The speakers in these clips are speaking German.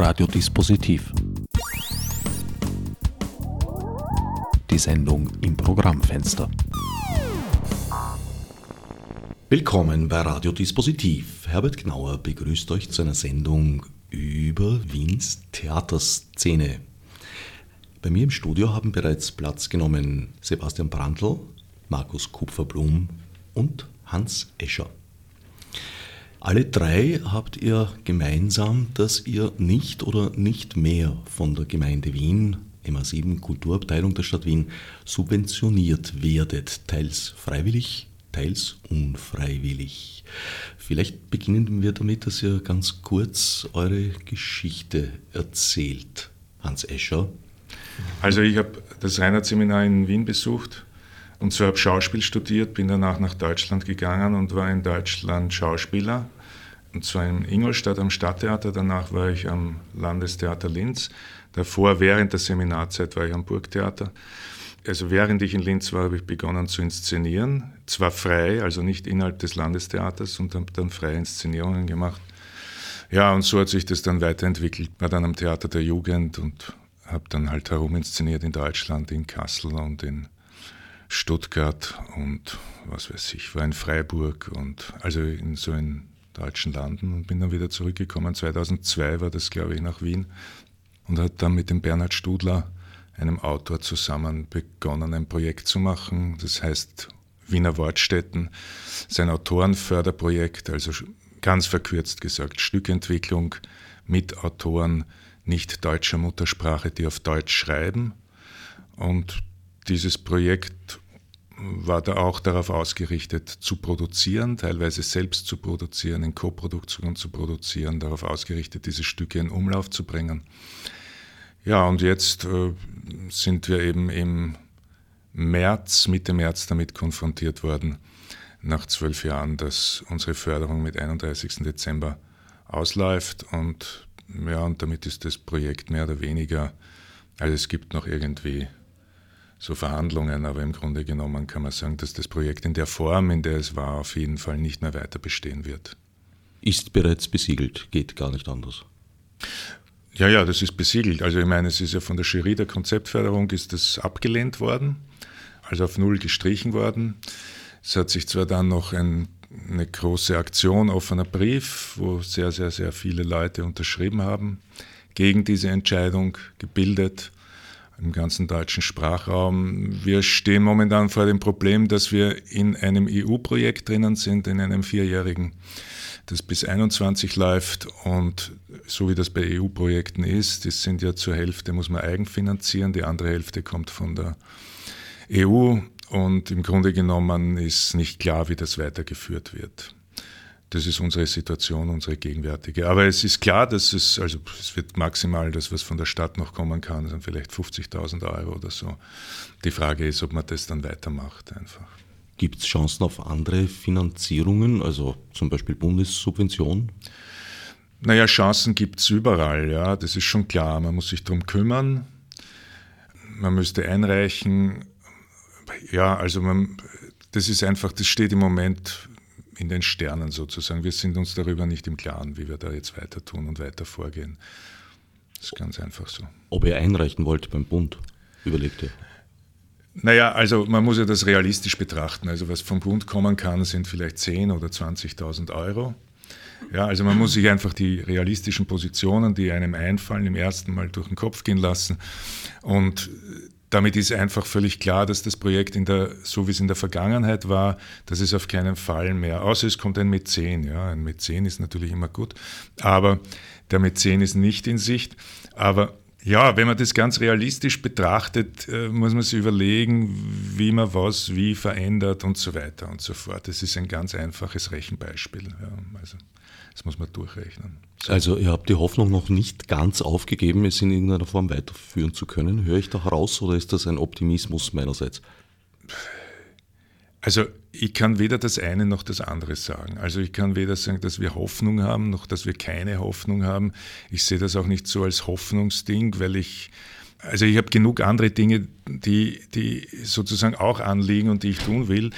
Radiodispositiv. Die Sendung im Programmfenster. Willkommen bei Radiodispositiv. Herbert Gnauer begrüßt euch zu einer Sendung über Wiens Theaterszene. Bei mir im Studio haben bereits Platz genommen Sebastian Brandl, Markus Kupferblum und Hans Escher. Alle drei habt ihr gemeinsam, dass ihr nicht oder nicht mehr von der Gemeinde Wien, MA7 Kulturabteilung der Stadt Wien, subventioniert werdet, teils freiwillig, teils unfreiwillig. Vielleicht beginnen wir damit, dass ihr ganz kurz eure Geschichte erzählt. Hans Escher. Also ich habe das Reinhardt-Seminar in Wien besucht und so habe Schauspiel studiert, bin danach nach Deutschland gegangen und war in Deutschland Schauspieler. Und zwar in Ingolstadt am Stadttheater, danach war ich am Landestheater Linz. Davor, während der Seminarzeit, war ich am Burgtheater. Also während ich in Linz war, habe ich begonnen zu inszenieren. Zwar frei, also nicht innerhalb des Landestheaters und habe dann freie Inszenierungen gemacht. Ja, und so hat sich das dann weiterentwickelt. War dann am Theater der Jugend und habe dann halt heruminszeniert in Deutschland, in Kassel und in Stuttgart und was weiß ich, war in Freiburg und also in so in deutschen Landen und bin dann wieder zurückgekommen. 2002 war das, glaube ich, nach Wien und hat dann mit dem Bernhard Studler, einem Autor, zusammen begonnen, ein Projekt zu machen. Das heißt Wiener Wortstätten, sein Autorenförderprojekt, also ganz verkürzt gesagt, Stückentwicklung mit Autoren nicht deutscher Muttersprache, die auf Deutsch schreiben. Und dieses Projekt war da auch darauf ausgerichtet, zu produzieren, teilweise selbst zu produzieren, in Koproduktion zu produzieren, darauf ausgerichtet, diese Stücke in Umlauf zu bringen. Ja, und jetzt äh, sind wir eben im März, Mitte März damit konfrontiert worden, nach zwölf Jahren, dass unsere Förderung mit 31. Dezember ausläuft und ja, und damit ist das Projekt mehr oder weniger, also es gibt noch irgendwie so Verhandlungen, aber im Grunde genommen kann man sagen, dass das Projekt in der Form, in der es war, auf jeden Fall nicht mehr weiter bestehen wird. Ist bereits besiegelt, geht gar nicht anders. Ja, ja, das ist besiegelt. Also ich meine, es ist ja von der Jury der Konzeptförderung ist das abgelehnt worden, also auf Null gestrichen worden. Es hat sich zwar dann noch ein, eine große Aktion, offener Brief, wo sehr, sehr, sehr viele Leute unterschrieben haben, gegen diese Entscheidung gebildet im ganzen deutschen Sprachraum. Wir stehen momentan vor dem Problem, dass wir in einem EU-Projekt drinnen sind, in einem vierjährigen, das bis 21 läuft und so wie das bei EU-Projekten ist, das sind ja zur Hälfte muss man eigenfinanzieren, die andere Hälfte kommt von der EU und im Grunde genommen ist nicht klar, wie das weitergeführt wird. Das ist unsere Situation, unsere gegenwärtige. Aber es ist klar, dass es, also es wird maximal das, was von der Stadt noch kommen kann, sind vielleicht 50.000 Euro oder so. Die Frage ist, ob man das dann weitermacht einfach. Gibt es Chancen auf andere Finanzierungen, also zum Beispiel Bundessubventionen? Naja, Chancen gibt es überall, ja, das ist schon klar. Man muss sich darum kümmern. Man müsste einreichen. Ja, also man, das ist einfach, das steht im Moment in den Sternen sozusagen. Wir sind uns darüber nicht im Klaren, wie wir da jetzt weiter tun und weiter vorgehen. Das ist ganz einfach so. Ob ihr einreichen wollt beim Bund, überlegt ihr? Naja, also man muss ja das realistisch betrachten. Also was vom Bund kommen kann, sind vielleicht 10.000 oder 20.000 Euro. Ja, also man muss sich einfach die realistischen Positionen, die einem einfallen, im ersten Mal durch den Kopf gehen lassen. Und damit ist einfach völlig klar, dass das Projekt in der, so wie es in der Vergangenheit war, dass es auf keinen Fall mehr, außer es kommt ein Mäzen, ja, ein Mäzen ist natürlich immer gut, aber der Mäzen ist nicht in Sicht, aber ja, wenn man das ganz realistisch betrachtet, äh, muss man sich überlegen, wie man was wie verändert und so weiter und so fort. Das ist ein ganz einfaches Rechenbeispiel. Ja, also das muss man durchrechnen. Also ihr habt die Hoffnung noch nicht ganz aufgegeben, es in irgendeiner Form weiterführen zu können. Höre ich da heraus oder ist das ein Optimismus meinerseits? Also ich kann weder das eine noch das andere sagen. Also ich kann weder sagen, dass wir Hoffnung haben, noch dass wir keine Hoffnung haben. Ich sehe das auch nicht so als Hoffnungsding, weil ich, also ich habe genug andere Dinge, die, die sozusagen auch anliegen und die ich tun will.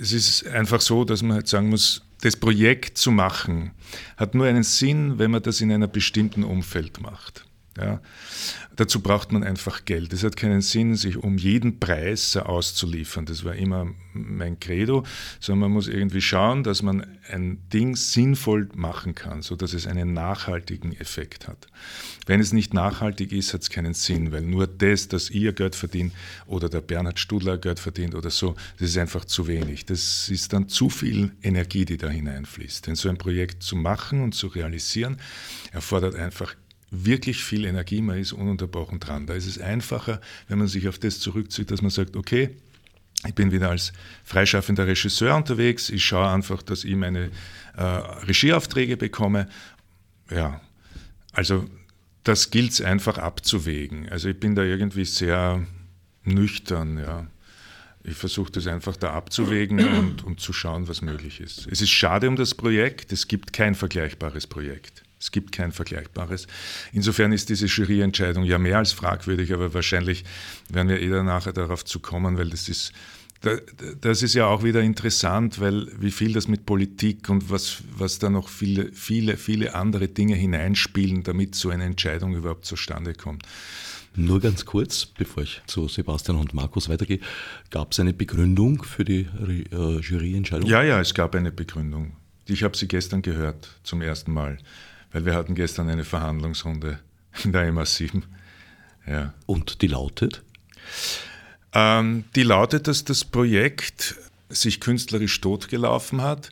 Es ist einfach so, dass man halt sagen muss, das Projekt zu machen, hat nur einen Sinn, wenn man das in einem bestimmten Umfeld macht. Ja. Dazu braucht man einfach Geld. Es hat keinen Sinn, sich um jeden Preis auszuliefern. Das war immer mein Credo, sondern man muss irgendwie schauen, dass man ein Ding sinnvoll machen kann, sodass es einen nachhaltigen Effekt hat. Wenn es nicht nachhaltig ist, hat es keinen Sinn, weil nur das, dass ihr Geld verdient oder der Bernhard Studler Geld verdient oder so, das ist einfach zu wenig. Das ist dann zu viel Energie, die da hineinfließt. Denn so ein Projekt zu machen und zu realisieren, erfordert einfach wirklich viel Energie, man ist ununterbrochen dran. Da ist es einfacher, wenn man sich auf das zurückzieht, dass man sagt, okay, ich bin wieder als freischaffender Regisseur unterwegs, ich schaue einfach, dass ich meine äh, Regieaufträge bekomme. Ja, also das gilt es einfach abzuwägen. Also ich bin da irgendwie sehr nüchtern, ja. Ich versuche das einfach da abzuwägen und, und zu schauen, was möglich ist. Es ist schade um das Projekt, es gibt kein vergleichbares Projekt. Es gibt kein vergleichbares. Insofern ist diese Juryentscheidung ja mehr als fragwürdig, aber wahrscheinlich werden wir eh nachher darauf zu kommen, weil das ist, das ist ja auch wieder interessant, weil wie viel das mit Politik und was, was da noch viele, viele, viele andere Dinge hineinspielen, damit so eine Entscheidung überhaupt zustande kommt. Nur ganz kurz, bevor ich zu Sebastian und Markus weitergehe, gab es eine Begründung für die äh, Juryentscheidung? Ja, ja, es gab eine Begründung. Ich habe sie gestern gehört, zum ersten Mal weil wir hatten gestern eine Verhandlungsrunde in der MA7. Ja. Und die lautet? Ähm, die lautet, dass das Projekt sich künstlerisch totgelaufen hat,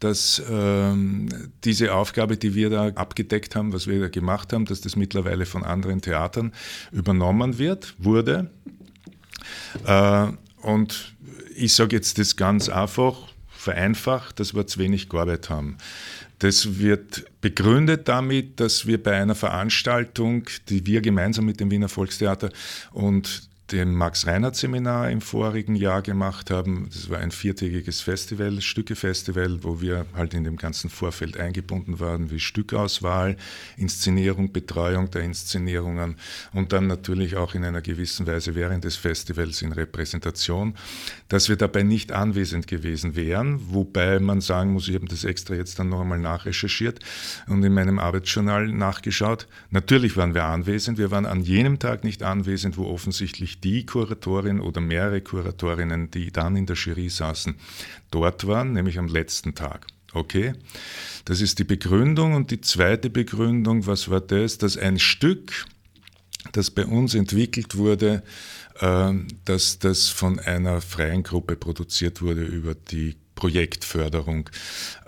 dass ähm, diese Aufgabe, die wir da abgedeckt haben, was wir da gemacht haben, dass das mittlerweile von anderen Theatern übernommen wird, wurde. Äh, und ich sage jetzt das ganz einfach, vereinfacht, dass wir zu wenig gearbeitet haben. Das wird begründet damit, dass wir bei einer Veranstaltung, die wir gemeinsam mit dem Wiener Volkstheater und dem Max-Reinhardt-Seminar im vorigen Jahr gemacht haben. Das war ein viertägiges Festival, Stücke-Festival, wo wir halt in dem ganzen Vorfeld eingebunden waren, wie Stückauswahl, Inszenierung, Betreuung der Inszenierungen und dann natürlich auch in einer gewissen Weise während des Festivals in Repräsentation, dass wir dabei nicht anwesend gewesen wären, wobei man sagen muss, ich habe das extra jetzt dann noch einmal nachrecherchiert und in meinem Arbeitsjournal nachgeschaut. Natürlich waren wir anwesend, wir waren an jenem Tag nicht anwesend, wo offensichtlich die Kuratorin oder mehrere Kuratorinnen, die dann in der Jury saßen, dort waren, nämlich am letzten Tag. Okay, das ist die Begründung. Und die zweite Begründung, was war das? Dass ein Stück, das bei uns entwickelt wurde, äh, dass das von einer freien Gruppe produziert wurde über die Projektförderung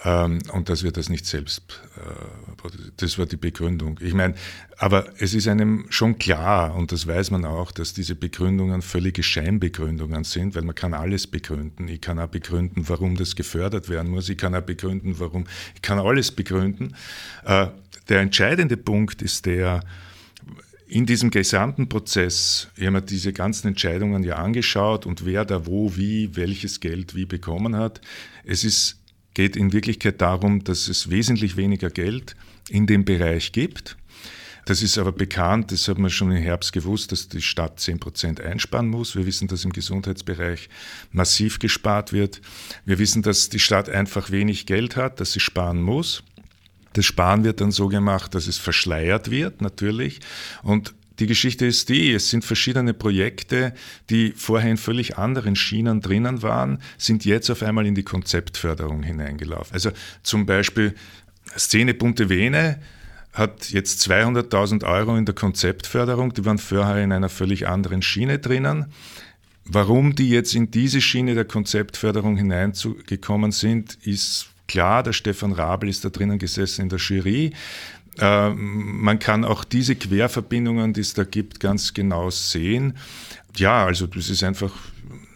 ähm, und dass wir das nicht selbst, äh, das war die Begründung. Ich meine, aber es ist einem schon klar und das weiß man auch, dass diese Begründungen völlige Scheinbegründungen sind, weil man kann alles begründen. Ich kann auch begründen, warum das gefördert werden muss. Ich kann auch begründen, warum. Ich kann alles begründen. Äh, der entscheidende Punkt ist der, in diesem gesamten Prozess, ich habe diese ganzen Entscheidungen ja angeschaut und wer da wo, wie, welches Geld wie bekommen hat. Es ist, geht in Wirklichkeit darum, dass es wesentlich weniger Geld in dem Bereich gibt. Das ist aber bekannt, das hat man schon im Herbst gewusst, dass die Stadt 10 Prozent einsparen muss. Wir wissen, dass im Gesundheitsbereich massiv gespart wird. Wir wissen, dass die Stadt einfach wenig Geld hat, dass sie sparen muss. Das Sparen wird dann so gemacht, dass es verschleiert wird, natürlich. Und die Geschichte ist die, es sind verschiedene Projekte, die vorher in völlig anderen Schienen drinnen waren, sind jetzt auf einmal in die Konzeptförderung hineingelaufen. Also zum Beispiel Szene Bunte Vene hat jetzt 200.000 Euro in der Konzeptförderung, die waren vorher in einer völlig anderen Schiene drinnen. Warum die jetzt in diese Schiene der Konzeptförderung hineingekommen sind, ist klar, der Stefan Rabel ist da drinnen gesessen in der Jury. Äh, man kann auch diese Querverbindungen, die es da gibt, ganz genau sehen. Ja, also das ist einfach,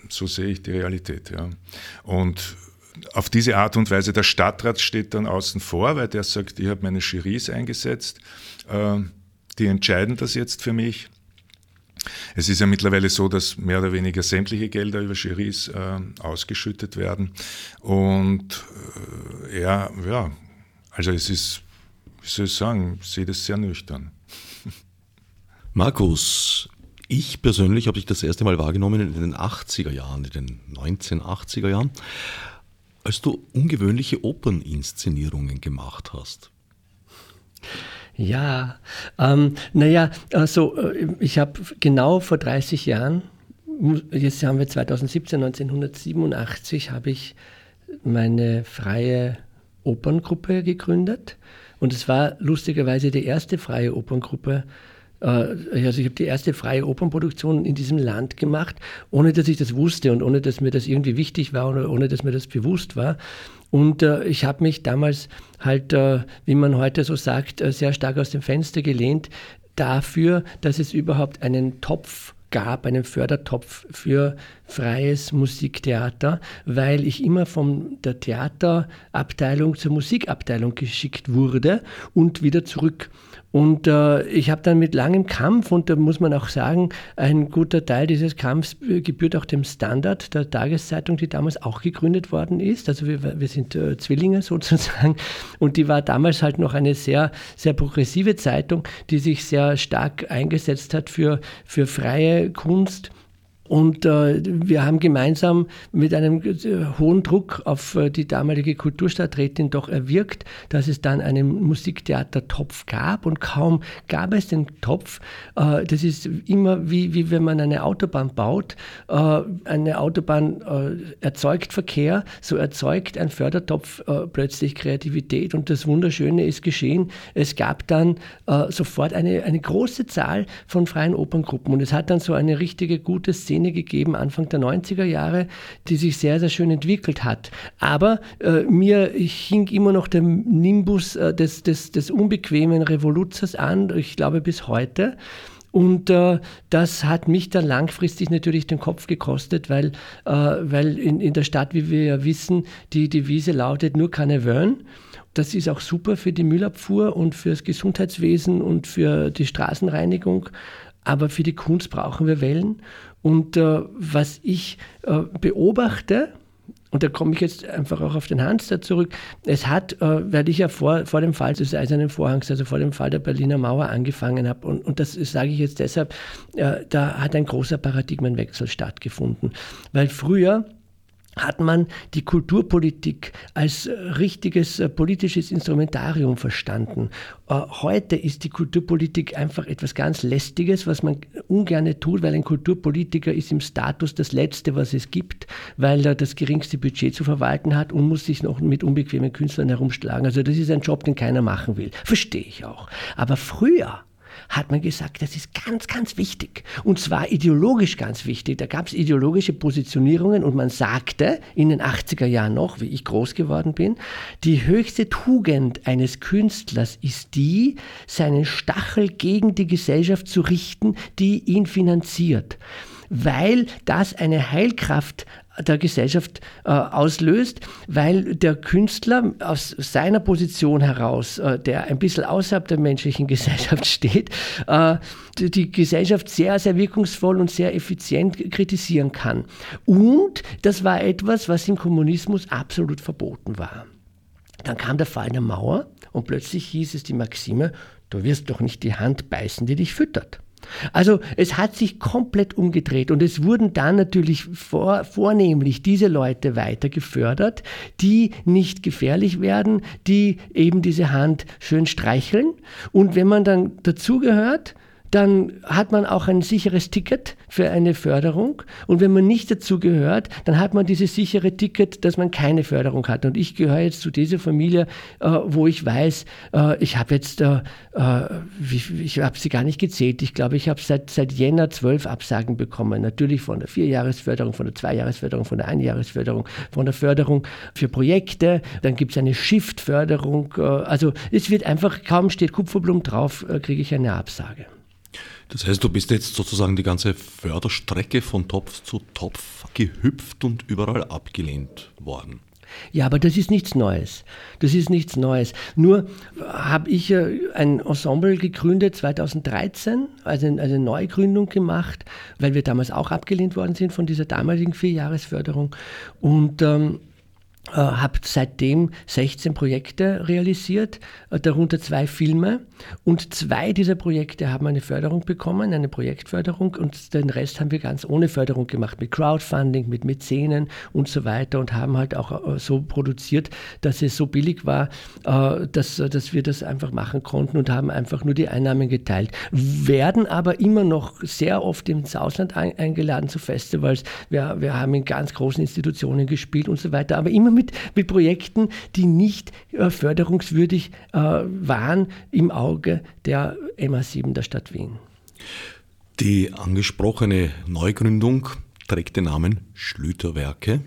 so sehe ich die Realität. Ja. Und auf diese Art und Weise, der Stadtrat steht dann außen vor, weil der sagt, ich habe meine Jurys eingesetzt, äh, die entscheiden das jetzt für mich. Es ist ja mittlerweile so, dass mehr oder weniger sämtliche Gelder über Jurys äh, ausgeschüttet werden. Und äh, ja, ja, also es ist, wie soll ich sagen, ich sehe das sehr nüchtern. Markus, ich persönlich habe dich das erste Mal wahrgenommen in den 80er Jahren, in den 1980er Jahren. als du ungewöhnliche Operninszenierungen gemacht hast. Ja, ähm, naja, also ich habe genau vor 30 Jahren, jetzt haben wir 2017, 1987, habe ich meine freie Operngruppe gegründet. Und es war lustigerweise die erste freie Operngruppe, äh, also ich habe die erste freie Opernproduktion in diesem Land gemacht, ohne dass ich das wusste und ohne dass mir das irgendwie wichtig war oder ohne dass mir das bewusst war. Und äh, ich habe mich damals halt, äh, wie man heute so sagt, äh, sehr stark aus dem Fenster gelehnt dafür, dass es überhaupt einen Topf gab, einen Fördertopf für freies Musiktheater, weil ich immer von der Theaterabteilung zur Musikabteilung geschickt wurde und wieder zurück. Und äh, ich habe dann mit langem Kampf, und da muss man auch sagen, ein guter Teil dieses Kampfs gebührt auch dem Standard der Tageszeitung, die damals auch gegründet worden ist. Also wir, wir sind äh, Zwillinge sozusagen. Und die war damals halt noch eine sehr, sehr progressive Zeitung, die sich sehr stark eingesetzt hat für, für freie Kunst und äh, wir haben gemeinsam mit einem äh, hohen Druck auf äh, die damalige Kulturstadträtin doch erwirkt, dass es dann einen Musiktheatertopf gab. Und kaum gab es den Topf. Äh, das ist immer wie, wie wenn man eine Autobahn baut. Äh, eine Autobahn äh, erzeugt Verkehr, so erzeugt ein Fördertopf plötzlich Kreativität. Und das Wunderschöne ist geschehen. Es gab dann sofort eine, eine große Zahl von freien Operngruppen. Und es hat dann so eine richtige gute Szene Szene gegeben, Anfang der 90er Jahre, die sich sehr, sehr schön entwickelt hat. Aber äh, mir hing immer noch der Nimbus äh, des, des, des unbequemen Revoluzers an, ich glaube bis heute. Und äh, das hat mich dann langfristig natürlich den Kopf gekostet, weil, äh, weil in, in der Stadt, wie wir ja wissen, die Devise lautet nur Carneverne. Das ist auch super für die Müllabfuhr und fürs Gesundheitswesen und für die Straßenreinigung. Aber für die Kunst brauchen wir Wellen. Und äh, was ich äh, beobachte, und da komme ich jetzt einfach auch auf den Hans da zurück. Es hat, äh, weil ich ja vor, vor dem Fall des Eisernen Vorhangs, also vor dem Fall der Berliner Mauer angefangen habe, und, und das sage ich jetzt deshalb, äh, da hat ein großer Paradigmenwechsel stattgefunden. Weil früher hat man die Kulturpolitik als äh, richtiges äh, politisches Instrumentarium verstanden. Äh, heute ist die Kulturpolitik einfach etwas ganz Lästiges, was man ungern tut, weil ein Kulturpolitiker ist im Status das Letzte, was es gibt, weil er das geringste Budget zu verwalten hat und muss sich noch mit unbequemen Künstlern herumschlagen. Also das ist ein Job, den keiner machen will. Verstehe ich auch. Aber früher hat man gesagt, das ist ganz, ganz wichtig. Und zwar ideologisch ganz wichtig. Da gab es ideologische Positionierungen und man sagte in den 80er Jahren noch, wie ich groß geworden bin, die höchste Tugend eines Künstlers ist die, seinen Stachel gegen die Gesellschaft zu richten, die ihn finanziert weil das eine Heilkraft der Gesellschaft äh, auslöst, weil der Künstler aus seiner Position heraus, äh, der ein bisschen außerhalb der menschlichen Gesellschaft steht, äh, die, die, Gesellschaft sehr, sehr wirkungsvoll und sehr effizient kritisieren kann. Und das war etwas, was im Kommunismus absolut verboten war. Dann kam der Fall der Mauer und plötzlich hieß es die Maxime, du wirst doch nicht die Hand beißen, die dich füttert. Also es hat sich komplett umgedreht und es wurden dann natürlich vor, vornehmlich diese Leute weiter gefördert, die nicht gefährlich werden, die eben diese Hand schön streicheln. Und wenn man dann dazugehört, dann hat man auch ein sicheres Ticket für eine Förderung. Und wenn man nicht dazu gehört, dann hat man dieses sichere Ticket, dass man keine Förderung hat. Und ich gehöre jetzt zu dieser Familie, äh, wo ich weiß, äh, ich habe jetzt, äh, äh ich habe sie gar nicht gezählt. Ich glaube, ich habe seit, seit Jänner zwölf Absagen bekommen. Natürlich von der Vierjahresförderung, von der Zweijahresförderung, von der Einjahresförderung, von der Förderung für Projekte. Dann gibt es eine Shift-Förderung. Äh, also es wird einfach, kaum steht Kupferblum drauf, äh, kriege ich eine Absage. Das heißt, du bist jetzt sozusagen die ganze Förderstrecke von Topf zu Topf gehüpft und überall abgelehnt worden. Ja, aber das ist nichts Neues. Das ist nichts Neues. Nur habe ich ein Ensemble gegründet 2013, also eine Neugründung gemacht, weil wir damals auch abgelehnt worden sind von dieser damaligen Vierjahresförderung. Und ähm, äh, habe seitdem 16 Projekte realisiert, äh, darunter zwei Filme. Und zwei dieser Projekte haben eine Förderung bekommen, eine Projektförderung. Und den Rest haben wir ganz ohne Förderung gemacht, mit Crowdfunding, mit Mäzenen und so weiter. Und haben halt auch äh, so produziert, dass es so billig war, dass, dass wir das einfach machen konnten und haben einfach nur die Einnahmen geteilt. Werden aber immer noch sehr oft ins Ausland eingeladen zu Festivals. Wir, wir haben in ganz großen Institutionen gespielt und so weiter. Aber immer mit, mit Projekten, die nicht äh, förderungswürdig äh, waren im Auge der MA7 der Stadt Wien. Die angesprochene Neugründung trägt den Namen Schlüterwerke.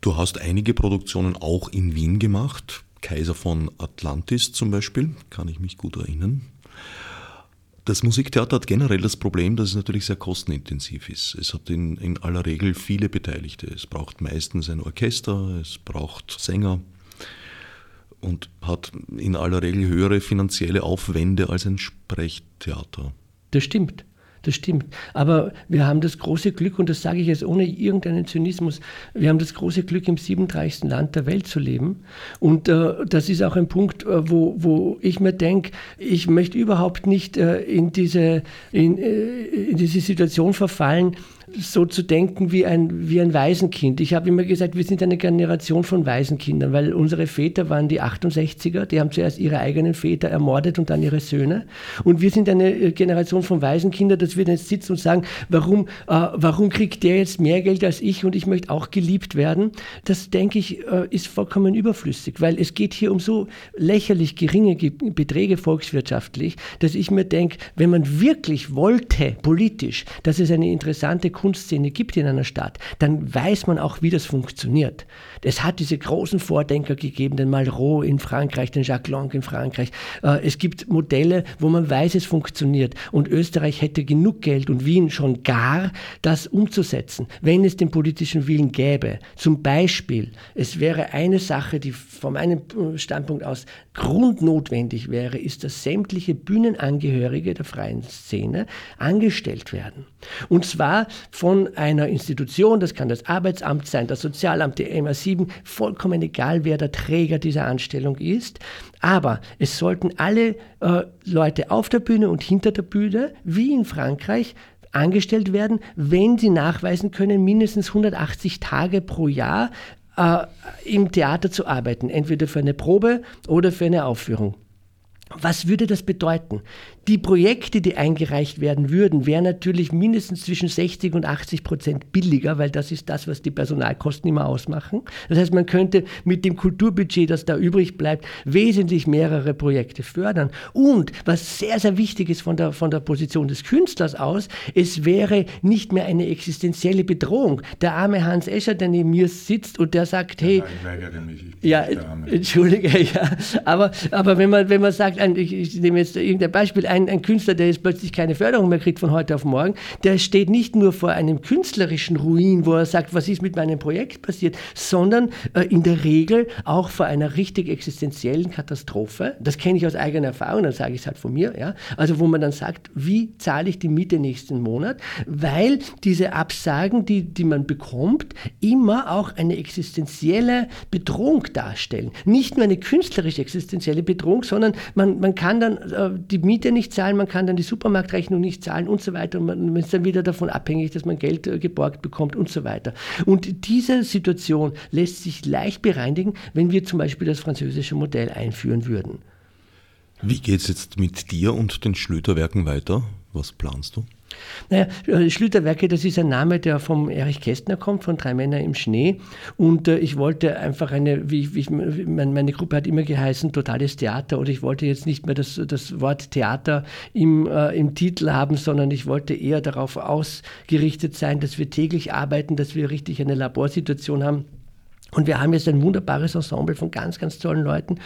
Du hast einige Produktionen auch in Wien gemacht. Kaiser von Atlantis zum Beispiel, kann ich mich gut erinnern. Das Musiktheater hat generell das Problem, dass es natürlich sehr kostenintensiv ist. Es hat in, in aller Regel viele Beteiligte. Es braucht meistens ein Orchester, es braucht Sänger und hat in aller Regel höhere finanzielle Aufwände als ein Sprechtheater. Das stimmt. Das stimmt. Aber wir haben das große Glück, und das sage ich jetzt ohne irgendeinen Zynismus, wir haben das große Glück, im 37. Land der Welt zu leben. Und äh, das ist auch ein Punkt, äh, wo, wo ich mir denke, ich möchte überhaupt nicht äh, in, diese, in, äh, in diese Situation verfallen, so zu denken wie ein, wie ein Waisenkind. Ich habe immer gesagt, wir sind eine Generation von Waisenkindern, weil unsere Väter waren die 68er, die haben zuerst ihre eigenen Väter ermordet und dann ihre Söhne. Und wir sind eine äh, Generation von Waisenkindern, dass wir jetzt sitzen und sagen, warum, äh, warum kriegt der jetzt mehr Geld als ich und ich möchte auch geliebt werden? Das, denke ich, äh, ist vollkommen überflüssig, weil es geht hier um so lächerlich geringe Beträge volkswirtschaftlich, dass ich mir denke, wenn man wirklich wollte, politisch, dass es eine interessante Kunstszene gibt in einer Stadt, dann weiß man auch, wie das funktioniert. Es hat diese großen Vordenker gegeben, den Malraux in Frankreich, den Jacques Lang in Frankreich. Äh, es gibt Modelle, wo man weiß, es funktioniert. Und Österreich hätte genug Geld und Wien schon gar, das umzusetzen, wenn es den politischen Willen gäbe. Zum Beispiel, es wäre eine Sache, die von meinem Standpunkt aus grundnotwendig wäre, ist, dass sämtliche Bühnenangehörige der freien Szene angestellt werden. Und zwar von einer Institution, das kann das Arbeitsamt sein, das Sozialamt, die MA7, vollkommen egal, wer der Träger dieser Anstellung ist. Aber es sollten alle äh, Leute auf der Bühne und hinter der Bühne, wie in Frankreich, angestellt werden, wenn sie nachweisen können, mindestens 180 Tage pro Jahr äh, im Theater zu arbeiten, entweder für eine Probe oder für eine Aufführung. Was würde das bedeuten? Die Projekte, die eingereicht werden würden, wären natürlich mindestens zwischen 60 und 80 Prozent billiger, weil das ist das, was die Personalkosten immer ausmachen. Das heißt, man könnte mit dem Kulturbudget, das da übrig bleibt, wesentlich mehrere Projekte fördern. Und was sehr, sehr wichtig ist von der, von der Position des Künstlers aus, es wäre nicht mehr eine existenzielle Bedrohung. Der arme Hans Escher, der neben mir sitzt und der sagt, hey, ich weigere mich, ich ja, entschuldige, ja, aber, aber wenn man, wenn man sagt, ich, ich nehme jetzt irgendein Beispiel, ein, ein Künstler, der jetzt plötzlich keine Förderung mehr kriegt von heute auf morgen, der steht nicht nur vor einem künstlerischen Ruin, wo er sagt, was ist mit meinem Projekt passiert, sondern äh, in der Regel auch vor einer richtig existenziellen Katastrophe. Das kenne ich aus eigener Erfahrung, dann sage ich es halt von mir. Ja? Also wo man dann sagt, wie zahle ich die Miete nächsten Monat? Weil diese Absagen, die, die man bekommt, immer auch eine existenzielle Bedrohung darstellen. Nicht nur eine künstlerische existenzielle Bedrohung, sondern man, man kann dann äh, die Miete nicht zahlen, man kann dann die Supermarktrechnung nicht zahlen und so weiter. Und man ist dann wieder davon abhängig, dass man Geld äh, geborgt bekommt und so weiter. Und diese Situation lässt sich leicht bereinigen, wenn wir zum Beispiel das französische Modell einführen würden. Wie geht es jetzt mit dir und den Schlüterwerken weiter? Was planst du? Naja, äh, Schlüterwerke, das ist ein Name, der vom Erich Kästner kommt, von Drei Männer im Schnee. Und äh, ich wollte einfach eine, wie, wie ich, meine Gruppe hat immer geheißen, totales Theater. Und ich wollte jetzt nicht mehr das, das Wort Theater im, äh, im Titel haben, sondern ich wollte eher darauf ausgerichtet sein, dass wir täglich arbeiten, dass wir richtig eine Laborsituation haben und wir haben jetzt ein wunderbares Ensemble von ganz, ganz tollen Leuten.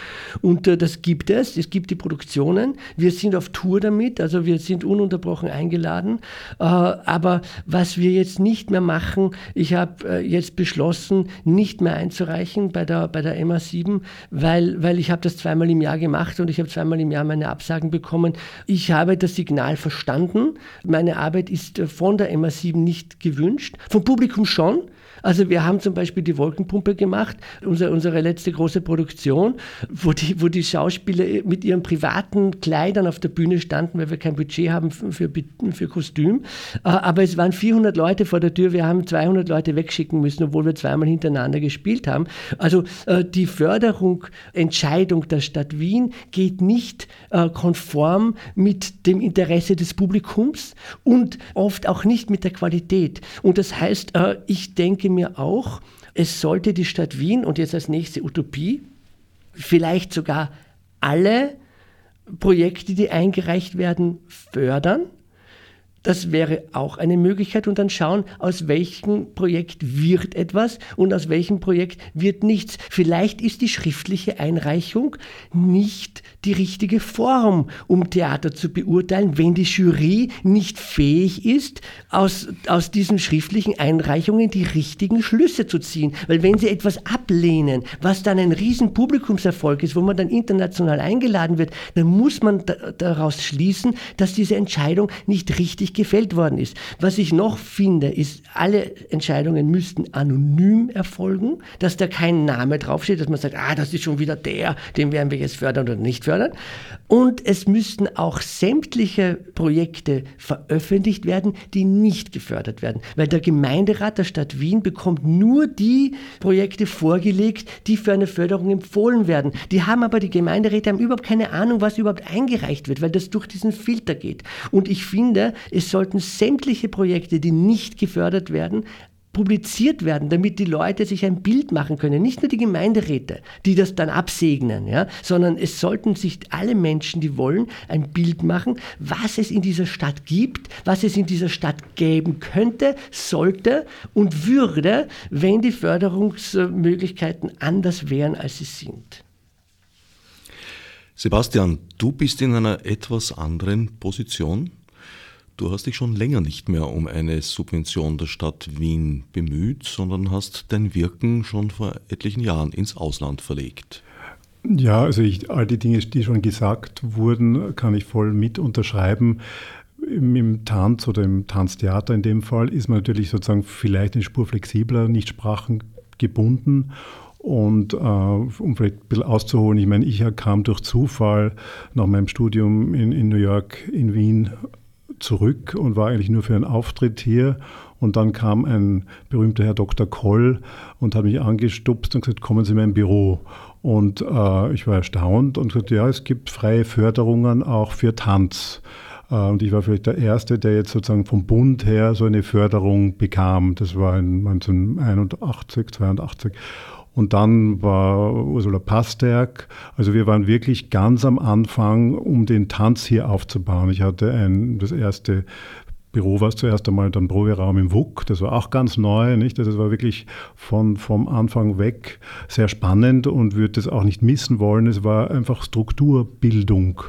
Und äh, das gibt es. Es gibt die Produktionen. Wir sind auf Tour damit. Also wir sind ununterbrochen eingeladen. Äh, aber was wir jetzt nicht mehr machen, ich habe äh, jetzt beschlossen, nicht mehr einzureichen bei der, bei der MA7, weil, weil ich habe das zweimal im Jahr gemacht und ich habe zweimal im Jahr meine Absagen bekommen. Ich habe das Signal verstanden. Meine Arbeit ist äh, von der MA7 nicht gewünscht. Vom Publikum schon. Also wir haben zum Beispiel die Wolkenpumpe gemacht, unsere, unsere letzte große Produktion, wo die, wo die Schauspieler mit ihren privaten Kleidern auf der Bühne standen, weil wir kein Budget haben für, für Kostüm. Äh, aber es waren 400 Leute vor der Tür, wir haben 200 Leute wegschicken müssen, obwohl wir zweimal hintereinander gespielt haben. Also äh, die Förderung, Entscheidung der Stadt Wien geht nicht äh, konform mit dem Interesse des Publikums und oft auch nicht mit der Qualität. Und das heißt, ich denke mir auch, es sollte die Stadt Wien und jetzt als nächste Utopie vielleicht sogar alle Projekte, die eingereicht werden, fördern das wäre auch eine Möglichkeit und dann schauen, aus welchem Projekt wird etwas und aus welchem Projekt wird nichts. Vielleicht ist die schriftliche Einreichung nicht die richtige Form, um Theater zu beurteilen, wenn die Jury nicht fähig ist, aus, aus diesen schriftlichen Einreichungen die richtigen Schlüsse zu ziehen. Weil wenn sie etwas ablehnen, was dann ein riesen Publikumserfolg ist, wo man dann international eingeladen wird, dann muss man daraus schließen, dass diese Entscheidung nicht richtig gefällt worden ist. Was ich noch finde, ist, alle Entscheidungen müssten anonym erfolgen, dass da kein Name draufsteht, dass man sagt, ah, das ist schon wieder der, den werden wir jetzt fördern oder nicht fördern. Und es müssten auch sämtliche Projekte veröffentlicht werden, die nicht gefördert werden. Weil der Gemeinderat der Stadt Wien bekommt nur die Projekte vorgelegt, die für eine Förderung empfohlen werden. Die haben aber, die Gemeinderäte haben überhaupt keine Ahnung, was überhaupt eingereicht wird, weil das durch diesen Filter geht. Und ich finde, es sollten sämtliche Projekte, die nicht gefördert werden, publiziert werden, damit die Leute sich ein Bild machen können. Nicht nur die Gemeinderäte, die das dann absegnen, ja, sondern es sollten sich alle Menschen, die wollen, ein Bild machen, was es in dieser Stadt gibt, was es in dieser Stadt geben könnte, sollte und würde, wenn die Förderungsmöglichkeiten anders wären, als sie sind. Sebastian, du bist in einer etwas anderen Position. Du hast dich schon länger nicht mehr um eine Subvention der Stadt Wien bemüht, sondern hast dein Wirken schon vor etlichen Jahren ins Ausland verlegt. Ja, also ich, all die Dinge, die schon gesagt wurden, kann ich voll mit unterschreiben. Im, Im, Tanz oder im Tanztheater in dem Fall ist man natürlich sozusagen vielleicht eine Spur flexibler, nicht sprachengebunden. Und äh, um vielleicht ein bisschen auszuholen, ich meine, ich kam durch Zufall nach meinem Studium in, in New York, in Wien zurück und war eigentlich nur für einen Auftritt hier. Und dann kam ein berühmter Herr Dr. Koll und hat mich angestupst und gesagt, kommen Sie in mein Büro. Und äh, ich war erstaunt und gesagt, ja, es gibt freie Förderungen auch für Tanz. Äh, und ich war vielleicht der Erste, der jetzt sozusagen vom Bund her so eine Förderung bekam. Das war in 1981, 82. Und dann war Ursula Pasterk. Also wir waren wirklich ganz am Anfang, um den Tanz hier aufzubauen. Ich hatte ein, das erste Büro war es zuerst einmal dann Proberaum im WUK, das war auch ganz neu, nicht? Das war wirklich von, vom Anfang weg sehr spannend und würde das auch nicht missen wollen. Es war einfach Strukturbildung.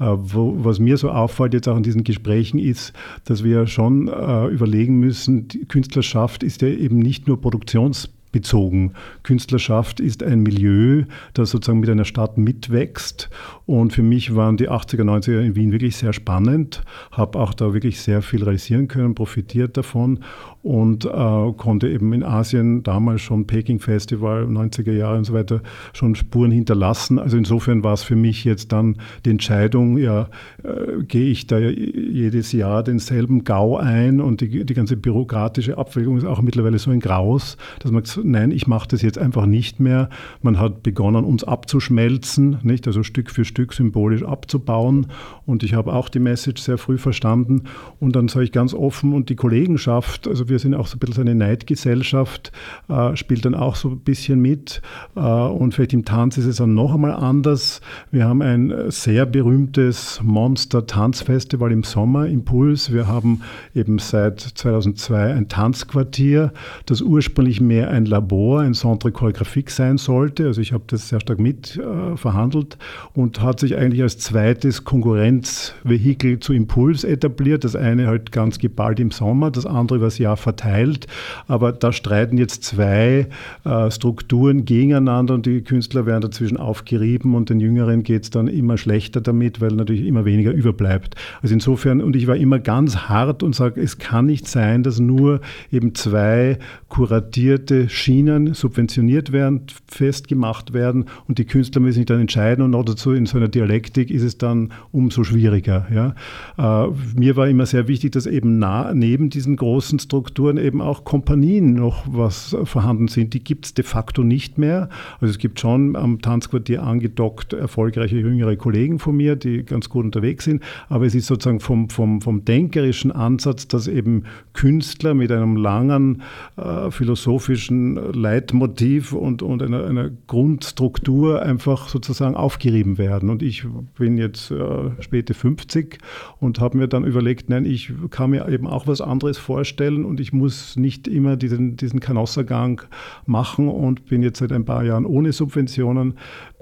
Äh, was mir so auffällt jetzt auch in diesen Gesprächen ist, dass wir schon äh, überlegen müssen, die Künstlerschaft ist ja eben nicht nur Produktions bezogen. Künstlerschaft ist ein Milieu, das sozusagen mit einer Stadt mitwächst. Und für mich waren die 80er, 90er in Wien wirklich sehr spannend, habe auch da wirklich sehr viel realisieren können, profitiert davon und äh, konnte eben in Asien damals schon Peking Festival, 90er Jahre und so weiter, schon Spuren hinterlassen. Also insofern war es für mich jetzt dann die Entscheidung, ja, äh, gehe ich da jedes Jahr denselben GAU ein und die, die ganze bürokratische Abwägung ist auch mittlerweile so ein Graus, dass man nein, ich mache das jetzt einfach nicht mehr. Man hat begonnen, uns abzuschmelzen, nicht? also Stück für Stück symbolisch abzubauen und ich habe auch die Message sehr früh verstanden und dann sage ich ganz offen und die Kollegenschaft, also wir sind auch so ein bisschen eine Neidgesellschaft, äh, spielt dann auch so ein bisschen mit. Äh, und vielleicht im Tanz ist es dann noch einmal anders. Wir haben ein sehr berühmtes Monster-Tanzfestival im Sommer, Impuls. Wir haben eben seit 2002 ein Tanzquartier, das ursprünglich mehr ein Labor, ein Centre Choreographique sein sollte. Also ich habe das sehr stark mit äh, verhandelt und hat sich eigentlich als zweites Konkurrenzvehikel zu Impuls etabliert. Das eine halt ganz geballt im Sommer, das andere über das Jahr verteilt. Aber da streiten jetzt zwei äh, Strukturen gegeneinander und die Künstler werden dazwischen aufgerieben und den Jüngeren geht es dann immer schlechter damit, weil natürlich immer weniger überbleibt. Also insofern, und ich war immer ganz hart und sage, es kann nicht sein, dass nur eben zwei kuratierte Schienen subventioniert werden, festgemacht werden und die Künstler müssen sich dann entscheiden und noch dazu in so einer Dialektik ist es dann umso schwieriger. Ja. Äh, mir war immer sehr wichtig, dass eben nah, neben diesen großen Strukturen eben auch Kompanien noch was vorhanden sind. Die gibt es de facto nicht mehr. Also es gibt schon am Tanzquartier angedockt erfolgreiche jüngere Kollegen von mir, die ganz gut unterwegs sind, aber es ist sozusagen vom, vom, vom denkerischen Ansatz, dass eben Künstler mit einem langen äh, philosophischen Leitmotiv und, und einer, einer, Grundstruktur einfach sozusagen aufgerieben werden. Und ich bin jetzt äh, späte 50 und habe mir dann überlegt, nein, ich kann mir eben auch was anderes vorstellen und ich muss nicht immer diesen, diesen Kanossergang machen und bin jetzt seit ein paar Jahren ohne Subventionen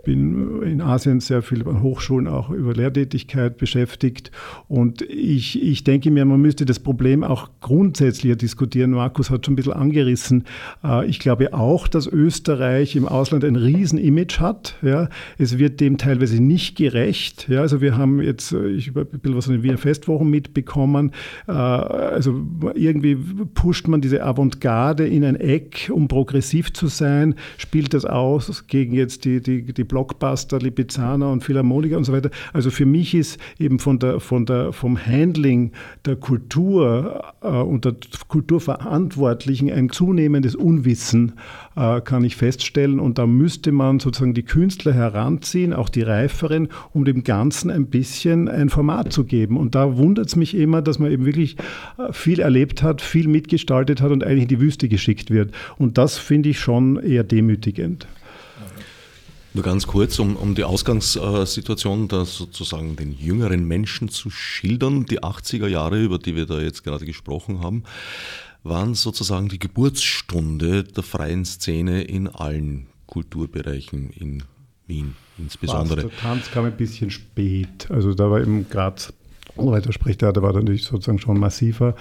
bin in Asien sehr viel an Hochschulen auch über Lehrtätigkeit beschäftigt. Und ich, ich denke mir, man müsste das Problem auch grundsätzlicher diskutieren. Markus hat schon ein bisschen angerissen. Äh, ich glaube auch, dass Österreich im Ausland ein Riesen-Image hat. Ja. Es wird dem teilweise nicht gerecht. Ja. Also wir haben jetzt, äh, ich habe ein bisschen was von den Wiener Festwochen mitbekommen. Äh, also irgendwie pusht man diese Avantgarde in ein Eck, um progressiv zu sein, spielt das aus gegen jetzt die, die, die Blockbuster, Lipizzaner und Philharmoniker und so weiter. Also für mich ist eben von der, von der, vom Handling der Kultur äh, und der Kulturverantwortlichen ein zunehmendes Unwissen, äh, kann ich feststellen. Und da müsste man sozusagen die Künstler heranziehen, auch die Reiferen, um dem Ganzen ein bisschen ein Format zu geben. Und da wundert es mich immer, dass man eben wirklich äh, viel erlebt hat, viel mitgestaltet hat und eigentlich in die Wüste geschickt wird. Und das finde ich schon eher demütigend. Nur ganz kurz, um, um die Ausgangssituation da sozusagen den jüngeren Menschen zu schildern. Die 80er Jahre, über die wir da jetzt gerade gesprochen haben, waren sozusagen die Geburtsstunde der freien Szene in allen Kulturbereichen in Wien insbesondere. Was, der Tanz kam ein bisschen spät. Also da war eben gerade Weiter spricht, da war natürlich sozusagen schon massiver.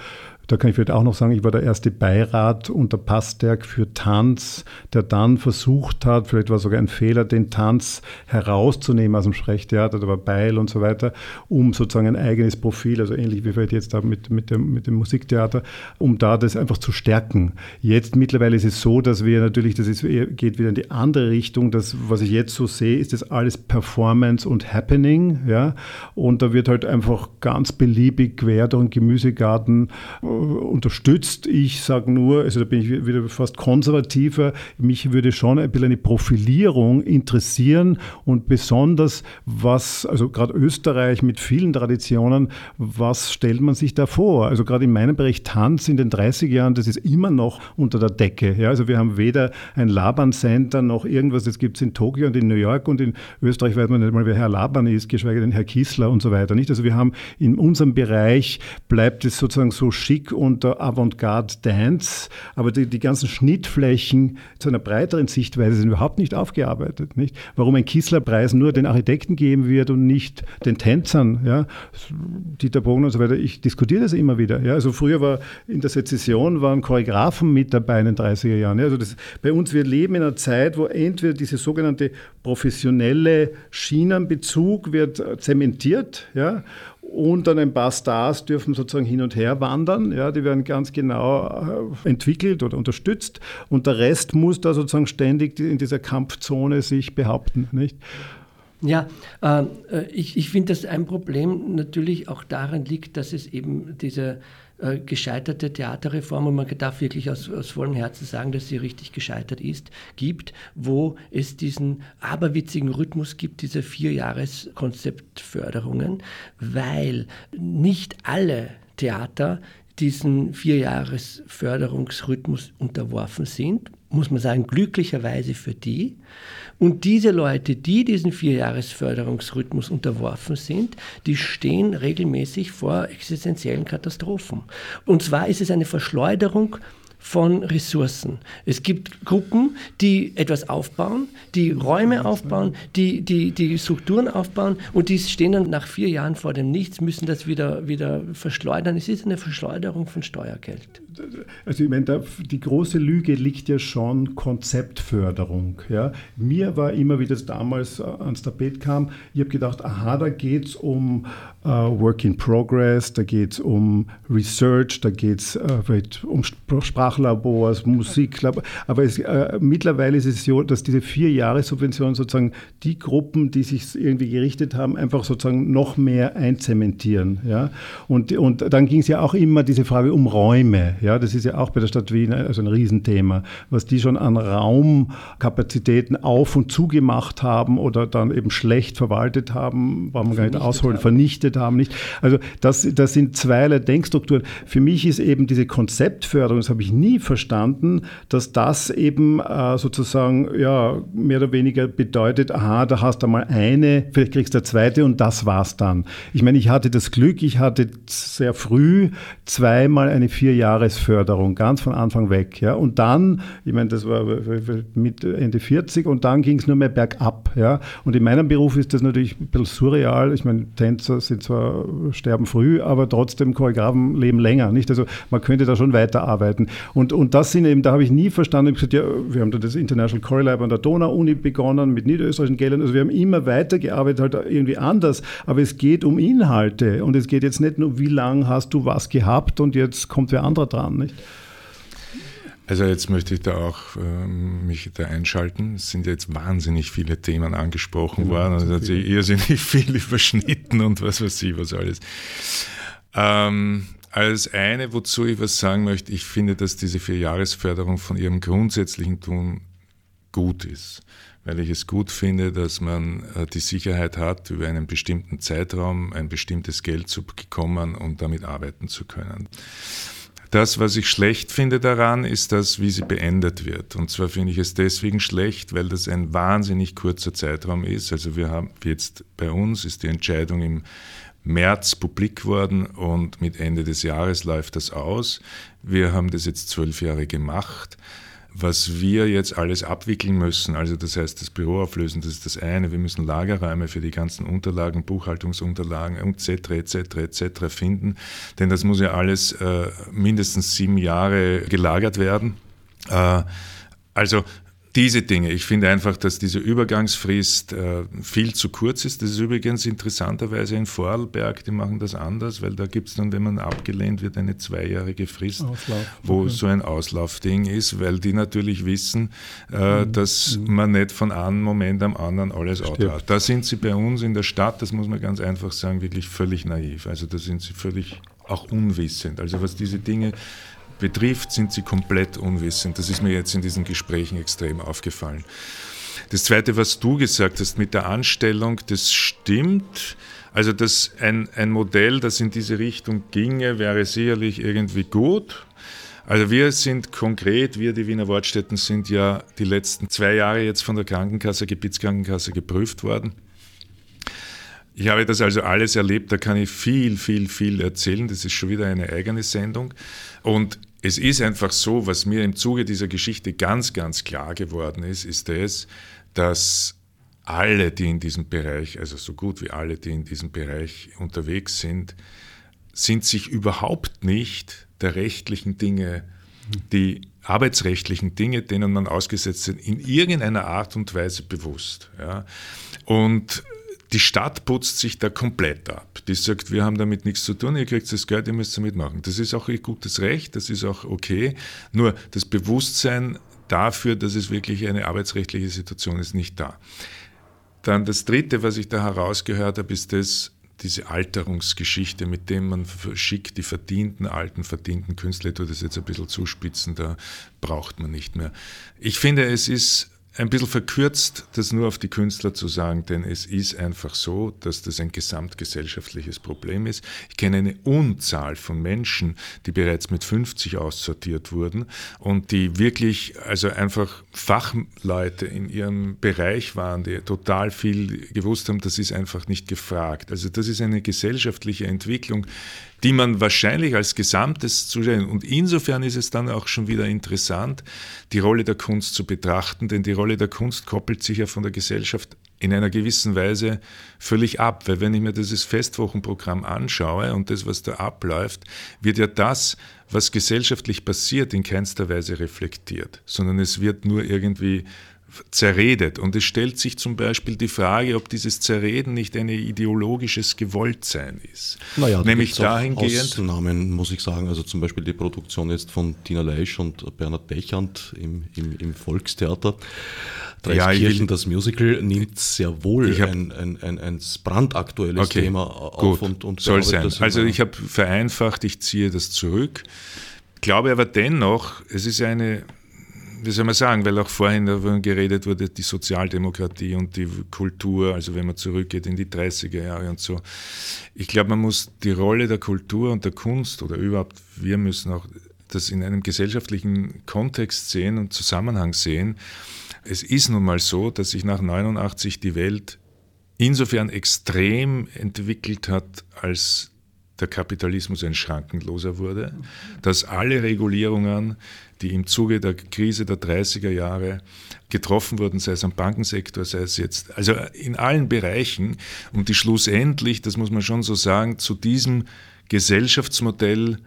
Da kann ich vielleicht auch noch sagen, ich war der erste Beirat unter Pasterk für Tanz, der dann versucht hat, vielleicht war sogar ein Fehler, den Tanz herauszunehmen aus dem Sprechtheater, da war Beil und so weiter, um sozusagen ein eigenes Profil, also ähnlich wie vielleicht jetzt da mit, mit, dem, mit dem Musiktheater, um da das einfach zu stärken. Jetzt mittlerweile ist es so, dass wir natürlich, das ist, geht wieder in die andere Richtung, das, was ich jetzt so sehe, ist das alles Performance und Happening, ja, und da wird halt einfach ganz beliebig quer durch den Gemüsegarten unterstützt. Ich sage nur, also da bin ich wieder fast konservativer, mich würde schon ein bisschen eine Profilierung interessieren und besonders was, also gerade Österreich mit vielen Traditionen, was stellt man sich da vor? Also gerade in meinem Bereich Tanz in den 30er Jahren, das ist immer noch unter der Decke. Ja? Also wir haben weder ein Laban-Center noch irgendwas, das gibt es in Tokio und in New York und in Österreich weiß man nicht mal, wer Herr Laban ist, geschweige denn Herr Kissler und so weiter. Nicht? Also wir haben in unserem Bereich bleibt es sozusagen so schick Musik und Avantgarde Dance, aber die, die ganzen Schnittflächen zu einer breiteren Sichtweise sind überhaupt nicht aufgearbeitet. Nicht? Warum ein Kissler-Preis nur den Architekten geben wird und nicht den Tänzern, ja? Dieter Bogen und so weiter, ich diskutiere das immer wieder. Ja? Also früher war in der Sezession waren Choreografen mit dabei in den 30er Jahren. Ja? Also das, bei uns, wir leben in einer Zeit, wo entweder diese sogenannte professionelle Schienenbezug wird zementiert, ja, und dann ein paar Stars dürfen sozusagen hin und her wandern. Ja, die werden ganz genau äh, entwickelt oder unterstützt. Und der Rest muss da sozusagen ständig in dieser Kampfzone sich behaupten. Nicht? Ja, äh, ich, ich finde, dass ein Problem natürlich auch darin liegt, dass es eben diese äh, gescheiterte Theaterreform, und man darf wirklich aus, aus vollem Herzen sagen, dass sie richtig gescheitert ist, gibt, wo es diesen aberwitzigen Rhythmus gibt, diese Vierjahreskonzeptförderungen, weil nicht alle Theater diesen Vierjahresförderungsrhythmus unterworfen sind, muss man sagen, glücklicherweise für die. Und diese Leute, die diesen Vierjahresförderungsrhythmus unterworfen sind, die stehen regelmäßig vor existenziellen Katastrophen. Und zwar ist es eine Verschleuderung von Ressourcen. Es gibt Gruppen, die etwas aufbauen, die Räume aufbauen, die, die, die Strukturen aufbauen und die stehen dann nach vier Jahren vor dem Nichts, müssen das wieder, wieder verschleudern. Es ist eine Verschleuderung von Steuergeld. Also ich meine, die große Lüge liegt ja schon Konzeptförderung. Ja. Mir war immer, wie das damals ans Tapet kam, ich habe gedacht, aha, da geht es um uh, Work in Progress, da geht es um Research, da geht es uh, um Sprachlabors, Musiklabor. Aber es, äh, mittlerweile ist es so, dass diese vier Jahre Subventionen sozusagen die Gruppen, die sich irgendwie gerichtet haben, einfach sozusagen noch mehr einzementieren. Ja? Und, und dann ging es ja auch immer diese Frage um Räume. Ja? Das ist ja auch bei der Stadt Wien also ein Riesenthema, was die schon an Raumkapazitäten auf- und zugemacht haben oder dann eben schlecht verwaltet haben, war man gar nicht ausholen, haben. vernichtet haben. Nicht? Also das, das sind zweierlei Denkstrukturen. Für mich ist eben diese Konzeptförderung, das habe ich nie verstanden, dass das eben äh, sozusagen ja, mehr oder weniger bedeutet, aha, da hast du mal eine, vielleicht kriegst du eine zweite und das war's dann. Ich meine, ich hatte das Glück, ich hatte sehr früh zweimal eine Vierjahresförderung, ganz von Anfang weg. Ja. Und dann, ich meine, das war mit Ende 40 und dann ging es nur mehr bergab. Ja. Und in meinem Beruf ist das natürlich ein bisschen surreal. Ich meine, Tänzer sind zwar sterben früh, aber trotzdem Choreografen leben länger. Nicht? Also man könnte da schon weiterarbeiten. Und, und das sind eben, da habe ich nie verstanden, ich gesagt, ja, wir haben da das International Choral Lab an der Donau-Uni begonnen mit niederösterreichischen Geldern. Also wir haben immer weitergearbeitet, halt irgendwie anders. Aber es geht um Inhalte und es geht jetzt nicht nur, wie lange hast du was gehabt und jetzt kommt wer anderer dran, nicht? Also jetzt möchte ich da auch ähm, mich da einschalten. Es sind jetzt wahnsinnig viele Themen angesprochen genau, worden es hat sich irrsinnig viel überschnitten und was weiß ich, was alles. Ähm, als eine, wozu ich was sagen möchte, ich finde, dass diese Vierjahresförderung von ihrem grundsätzlichen Tun gut ist, weil ich es gut finde, dass man äh, die Sicherheit hat, über einen bestimmten Zeitraum ein bestimmtes Geld zu bekommen und damit arbeiten zu können. Das, was ich schlecht finde daran, ist das, wie sie beendet wird. Und zwar finde ich es deswegen schlecht, weil das ein wahnsinnig kurzer Zeitraum ist. Also wir haben jetzt bei uns ist die Entscheidung im März publik worden und mit Ende des Jahres läuft das aus. Wir haben das jetzt zwölf Jahre gemacht. Was wir jetzt alles abwickeln müssen, also das heißt das Büro auflösen, das ist das eine. Wir müssen Lagerräume für die ganzen Unterlagen, Buchhaltungsunterlagen etc. etc. etc. finden, denn das muss ja alles äh, mindestens sieben Jahre gelagert werden. Äh, also diese Dinge. Ich finde einfach, dass diese Übergangsfrist äh, viel zu kurz ist. Das ist übrigens interessanterweise in Vorarlberg, die machen das anders, weil da gibt es dann, wenn man abgelehnt wird, eine zweijährige Frist, Auslauf. wo okay. so ein Auslaufding ist, weil die natürlich wissen, äh, mhm. dass mhm. man nicht von einem Moment am anderen alles hat. Da sind sie bei uns in der Stadt, das muss man ganz einfach sagen, wirklich völlig naiv. Also da sind sie völlig auch unwissend. Also was diese Dinge betrifft, sind sie komplett unwissend. Das ist mir jetzt in diesen Gesprächen extrem aufgefallen. Das Zweite, was du gesagt hast mit der Anstellung, das stimmt. Also dass ein, ein Modell, das in diese Richtung ginge, wäre sicherlich irgendwie gut. Also wir sind konkret, wir die Wiener Wortstätten sind ja die letzten zwei Jahre jetzt von der Krankenkasse, Gebietskrankenkasse geprüft worden. Ich habe das also alles erlebt, da kann ich viel, viel, viel erzählen. Das ist schon wieder eine eigene Sendung. Und es ist einfach so, was mir im Zuge dieser Geschichte ganz, ganz klar geworden ist, ist das, dass alle, die in diesem Bereich, also so gut wie alle, die in diesem Bereich unterwegs sind, sind sich überhaupt nicht der rechtlichen Dinge, die arbeitsrechtlichen Dinge, denen man ausgesetzt ist, in irgendeiner Art und Weise bewusst. Ja. Und die Stadt putzt sich da komplett ab. Die sagt, wir haben damit nichts zu tun, ihr kriegt das Geld, ihr müsst damit machen. Das ist auch ihr gutes Recht, das ist auch okay. Nur das Bewusstsein dafür, dass es wirklich eine arbeitsrechtliche Situation ist, nicht da. Dann das Dritte, was ich da herausgehört habe, ist das, diese Alterungsgeschichte, mit dem man schickt die verdienten, alten, verdienten Künstler, ich tue das jetzt ein bisschen zuspitzen, da braucht man nicht mehr. Ich finde, es ist ein bisschen verkürzt, das nur auf die Künstler zu sagen, denn es ist einfach so, dass das ein gesamtgesellschaftliches Problem ist. Ich kenne eine Unzahl von Menschen, die bereits mit 50 aussortiert wurden und die wirklich, also einfach Fachleute in ihrem Bereich waren, die total viel gewusst haben, das ist einfach nicht gefragt. Also das ist eine gesellschaftliche Entwicklung, die man wahrscheinlich als Gesamtes zuschauen. Und insofern ist es dann auch schon wieder interessant, die Rolle der Kunst zu betrachten, denn die Rolle der Kunst koppelt sich ja von der Gesellschaft in einer gewissen Weise völlig ab, weil wenn ich mir dieses Festwochenprogramm anschaue und das, was da abläuft, wird ja das, was gesellschaftlich passiert, in keinster Weise reflektiert, sondern es wird nur irgendwie zerredet. Und es stellt sich zum Beispiel die Frage, ob dieses Zerreden nicht ein ideologisches Gewolltsein ist. Naja, Nämlich dahingehend. Ausnahmen, muss ich sagen. Also zum Beispiel die Produktion jetzt von Tina Leisch und Bernhard Bechand im, im, im Volkstheater. Dreiskirchen, ja, das Musical, nimmt sehr wohl hab, ein, ein, ein, ein brandaktuelles okay, Thema auf gut, und, und soll sein. Also ich habe vereinfacht, ich ziehe das zurück. Glaube aber dennoch, es ist eine wie soll man sagen, weil auch vorhin davon geredet wurde, die Sozialdemokratie und die Kultur, also wenn man zurückgeht in die 30er Jahre und so. Ich glaube, man muss die Rolle der Kultur und der Kunst oder überhaupt, wir müssen auch das in einem gesellschaftlichen Kontext sehen und Zusammenhang sehen. Es ist nun mal so, dass sich nach 89 die Welt insofern extrem entwickelt hat, als der Kapitalismus ein schrankenloser wurde, dass alle Regulierungen, die im Zuge der Krise der 30er Jahre getroffen wurden, sei es am Bankensektor, sei es jetzt, also in allen Bereichen. Und die schlussendlich, das muss man schon so sagen, zu diesem Gesellschaftsmodell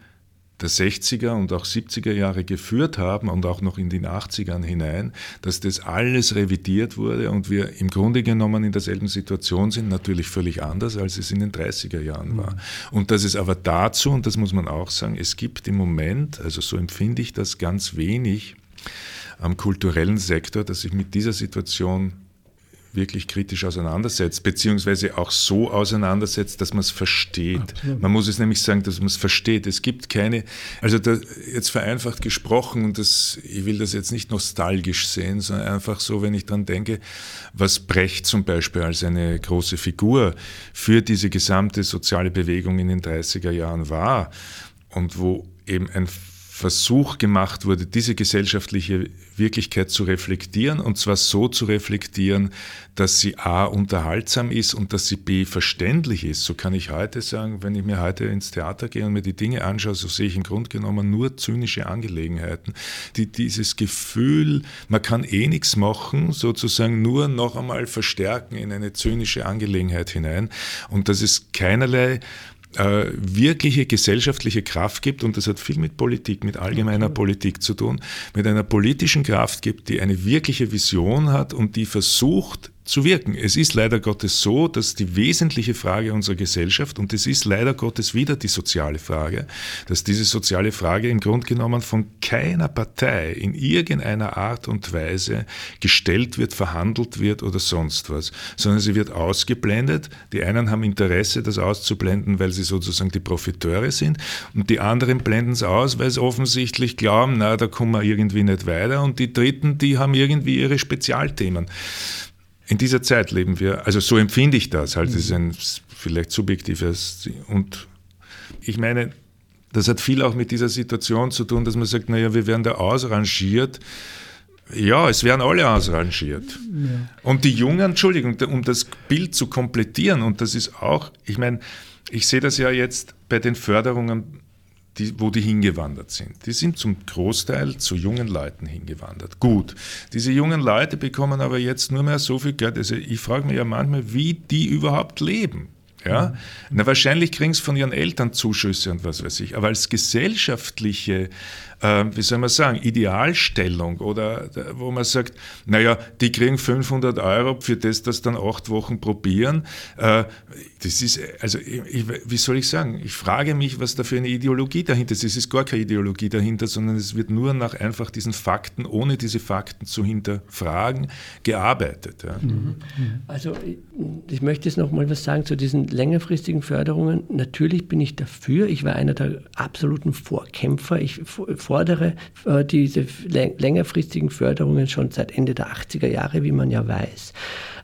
der 60er und auch 70er Jahre geführt haben und auch noch in den 80ern hinein, dass das alles revidiert wurde und wir im Grunde genommen in derselben Situation sind, natürlich völlig anders, als es in den 30er Jahren war. Mhm. Und dass es aber dazu, und das muss man auch sagen, es gibt im Moment, also so empfinde ich das ganz wenig am kulturellen Sektor, dass sich mit dieser Situation wirklich kritisch auseinandersetzt, beziehungsweise auch so auseinandersetzt, dass man es versteht. Absolut. Man muss es nämlich sagen, dass man es versteht. Es gibt keine, also da, jetzt vereinfacht gesprochen, und das, ich will das jetzt nicht nostalgisch sehen, sondern einfach so, wenn ich dran denke, was Brecht zum Beispiel als eine große Figur für diese gesamte soziale Bewegung in den 30er Jahren war und wo eben ein Versuch gemacht wurde, diese gesellschaftliche Wirklichkeit zu reflektieren und zwar so zu reflektieren, dass sie a unterhaltsam ist und dass sie b verständlich ist. So kann ich heute sagen, wenn ich mir heute ins Theater gehe und mir die Dinge anschaue, so sehe ich im Grunde genommen nur zynische Angelegenheiten, die dieses Gefühl, man kann eh nichts machen, sozusagen nur noch einmal verstärken in eine zynische Angelegenheit hinein und dass es keinerlei äh, wirkliche gesellschaftliche Kraft gibt, und das hat viel mit Politik, mit allgemeiner Politik zu tun, mit einer politischen Kraft gibt, die eine wirkliche Vision hat und die versucht, zu wirken. Es ist leider Gottes so, dass die wesentliche Frage unserer Gesellschaft, und es ist leider Gottes wieder die soziale Frage, dass diese soziale Frage im Grunde genommen von keiner Partei in irgendeiner Art und Weise gestellt wird, verhandelt wird oder sonst was, sondern sie wird ausgeblendet. Die einen haben Interesse, das auszublenden, weil sie sozusagen die Profiteure sind, und die anderen blenden es aus, weil sie offensichtlich glauben, na, da kommen wir irgendwie nicht weiter, und die Dritten, die haben irgendwie ihre Spezialthemen. In dieser Zeit leben wir, also so empfinde ich das, halt, das ist ein vielleicht subjektives und ich meine, das hat viel auch mit dieser Situation zu tun, dass man sagt, naja, wir werden da ausrangiert. Ja, es werden alle ausrangiert. Ja. Und die Jungen, Entschuldigung, um das Bild zu komplettieren, und das ist auch, ich meine, ich sehe das ja jetzt bei den Förderungen die, wo die hingewandert sind. Die sind zum Großteil zu jungen Leuten hingewandert. Gut, diese jungen Leute bekommen aber jetzt nur mehr so viel Geld. Also ich frage mich ja manchmal, wie die überhaupt leben. Ja? Na, wahrscheinlich kriegen sie von ihren Eltern Zuschüsse und was weiß ich. Aber als gesellschaftliche äh, wie soll man sagen, Idealstellung oder wo man sagt, naja, die kriegen 500 Euro für das, das dann acht Wochen probieren. Äh, das ist, also ich, wie soll ich sagen, ich frage mich, was da für eine Ideologie dahinter ist. Es ist gar keine Ideologie dahinter, sondern es wird nur nach einfach diesen Fakten, ohne diese Fakten zu hinterfragen, gearbeitet. Ja. Mhm. Also ich möchte jetzt noch mal was sagen zu diesen längerfristigen Förderungen, natürlich bin ich dafür. Ich war einer der absoluten Vorkämpfer. Ich fordere äh, diese längerfristigen Förderungen schon seit Ende der 80er Jahre, wie man ja weiß.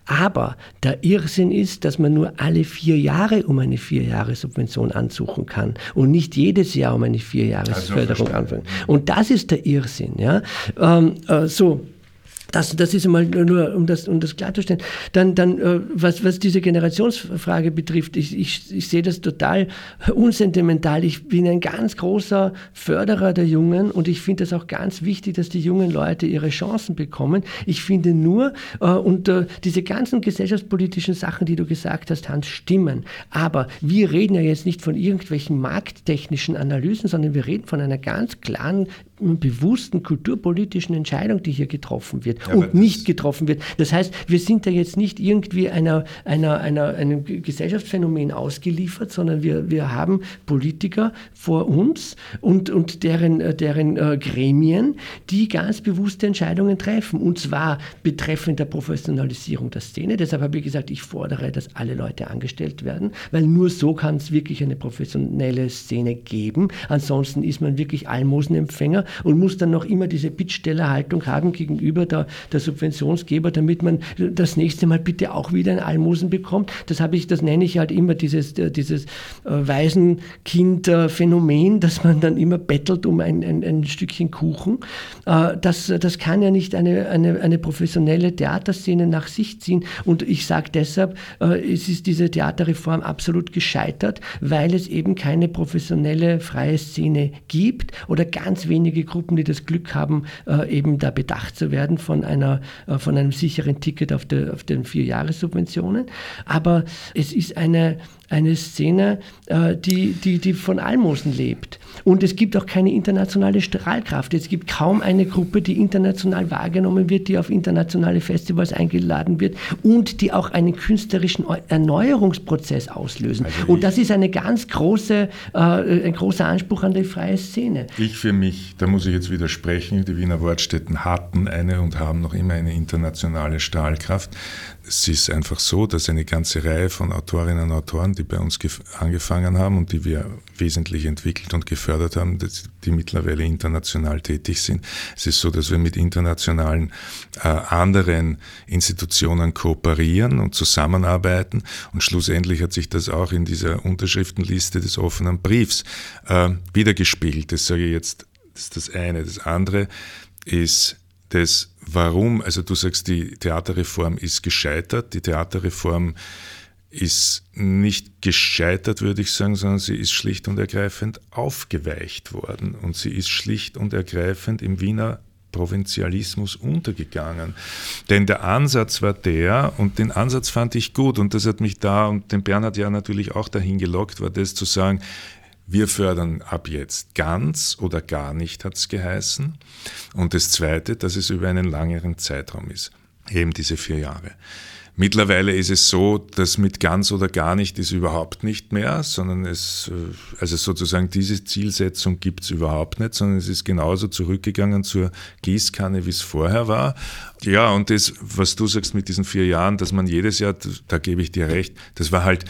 Aber der Irrsinn ist, dass man nur alle vier Jahre um eine Vierjahressubvention ansuchen kann und nicht jedes Jahr um eine Vierjahresförderung also anfangen. Und das ist der Irrsinn. Ja? Ähm, äh, so, das, das ist einmal nur, um das, um das klarzustellen. Dann, dann äh, was, was diese Generationsfrage betrifft, ich, ich, ich sehe das total unsentimental. Ich bin ein ganz großer Förderer der Jungen und ich finde es auch ganz wichtig, dass die jungen Leute ihre Chancen bekommen. Ich finde nur, äh, und äh, diese ganzen gesellschaftspolitischen Sachen, die du gesagt hast, Hans, stimmen. Aber wir reden ja jetzt nicht von irgendwelchen markttechnischen Analysen, sondern wir reden von einer ganz klaren bewussten kulturpolitischen Entscheidung, die hier getroffen wird ja, und nicht getroffen wird. Das heißt, wir sind da jetzt nicht irgendwie einer, einer, einer, einem Gesellschaftsphänomen ausgeliefert, sondern wir, wir haben Politiker vor uns und, und deren, äh, deren äh, Gremien, die ganz bewusste Entscheidungen treffen. Und zwar betreffend der Professionalisierung der Szene. Deshalb habe ich gesagt, ich fordere, dass alle Leute angestellt werden, weil nur so kann es wirklich eine professionelle Szene geben. Ansonsten ist man wirklich Almosenempfänger und muss dann noch immer diese Bittstellerhaltung haben gegenüber der, der Subventionsgeber, damit man das nächste Mal bitte auch wieder ein Almosen bekommt. Das habe ich, das nenne ich halt immer dieses, äh, dieses äh, Waisenkind-Phänomen, dass man dann immer bettelt um ein, ein, ein Stückchen Kuchen. Äh, das, das kann ja nicht eine, eine, eine professionelle Theaterszene nach sich ziehen. Und ich sage deshalb, es ist diese Theaterreform absolut gescheitert, weil es eben keine professionelle freie Szene gibt oder ganz wenige wenige Gruppen, die das Glück haben, äh, eben da bedacht zu werden von, einer, äh, von einem sicheren Ticket auf, der, auf den vier Jahressubventionen. Aber es ist eine, eine Szene, äh, die, die, die von Almosen lebt. Und es gibt auch keine internationale Strahlkraft. Es gibt kaum eine Gruppe, die international wahrgenommen wird, die auf internationale Festivals eingeladen wird und die auch einen künstlerischen Erneuerungsprozess auslösen. Also und das ist eine ganz große, äh, ein großer Anspruch an die freie Szene. Ich für mich, da muss ich jetzt widersprechen, die Wiener Wortstätten hatten eine und haben noch immer eine internationale Strahlkraft es ist einfach so, dass eine ganze Reihe von Autorinnen und Autoren, die bei uns angefangen haben und die wir wesentlich entwickelt und gefördert haben, die mittlerweile international tätig sind. Es ist so, dass wir mit internationalen äh, anderen Institutionen kooperieren und zusammenarbeiten und schlussendlich hat sich das auch in dieser Unterschriftenliste des offenen Briefs äh, wiedergespiegelt. Das sage ich jetzt, das ist das eine. Das andere ist das Warum? Also du sagst, die Theaterreform ist gescheitert. Die Theaterreform ist nicht gescheitert, würde ich sagen, sondern sie ist schlicht und ergreifend aufgeweicht worden. Und sie ist schlicht und ergreifend im Wiener Provinzialismus untergegangen. Denn der Ansatz war der, und den Ansatz fand ich gut, und das hat mich da und den Bernhard ja natürlich auch dahin gelockt, war das zu sagen, wir fördern ab jetzt ganz oder gar nicht, hat es geheißen. Und das Zweite, dass es über einen langeren Zeitraum ist, eben diese vier Jahre. Mittlerweile ist es so, dass mit ganz oder gar nicht ist überhaupt nicht mehr, sondern es, äh, also sozusagen diese Zielsetzung gibt es überhaupt nicht, sondern es ist genauso zurückgegangen zur Gießkanne, wie es vorher war. Ja, und das, was du sagst mit diesen vier Jahren, dass man jedes Jahr, da gebe ich dir recht, das war halt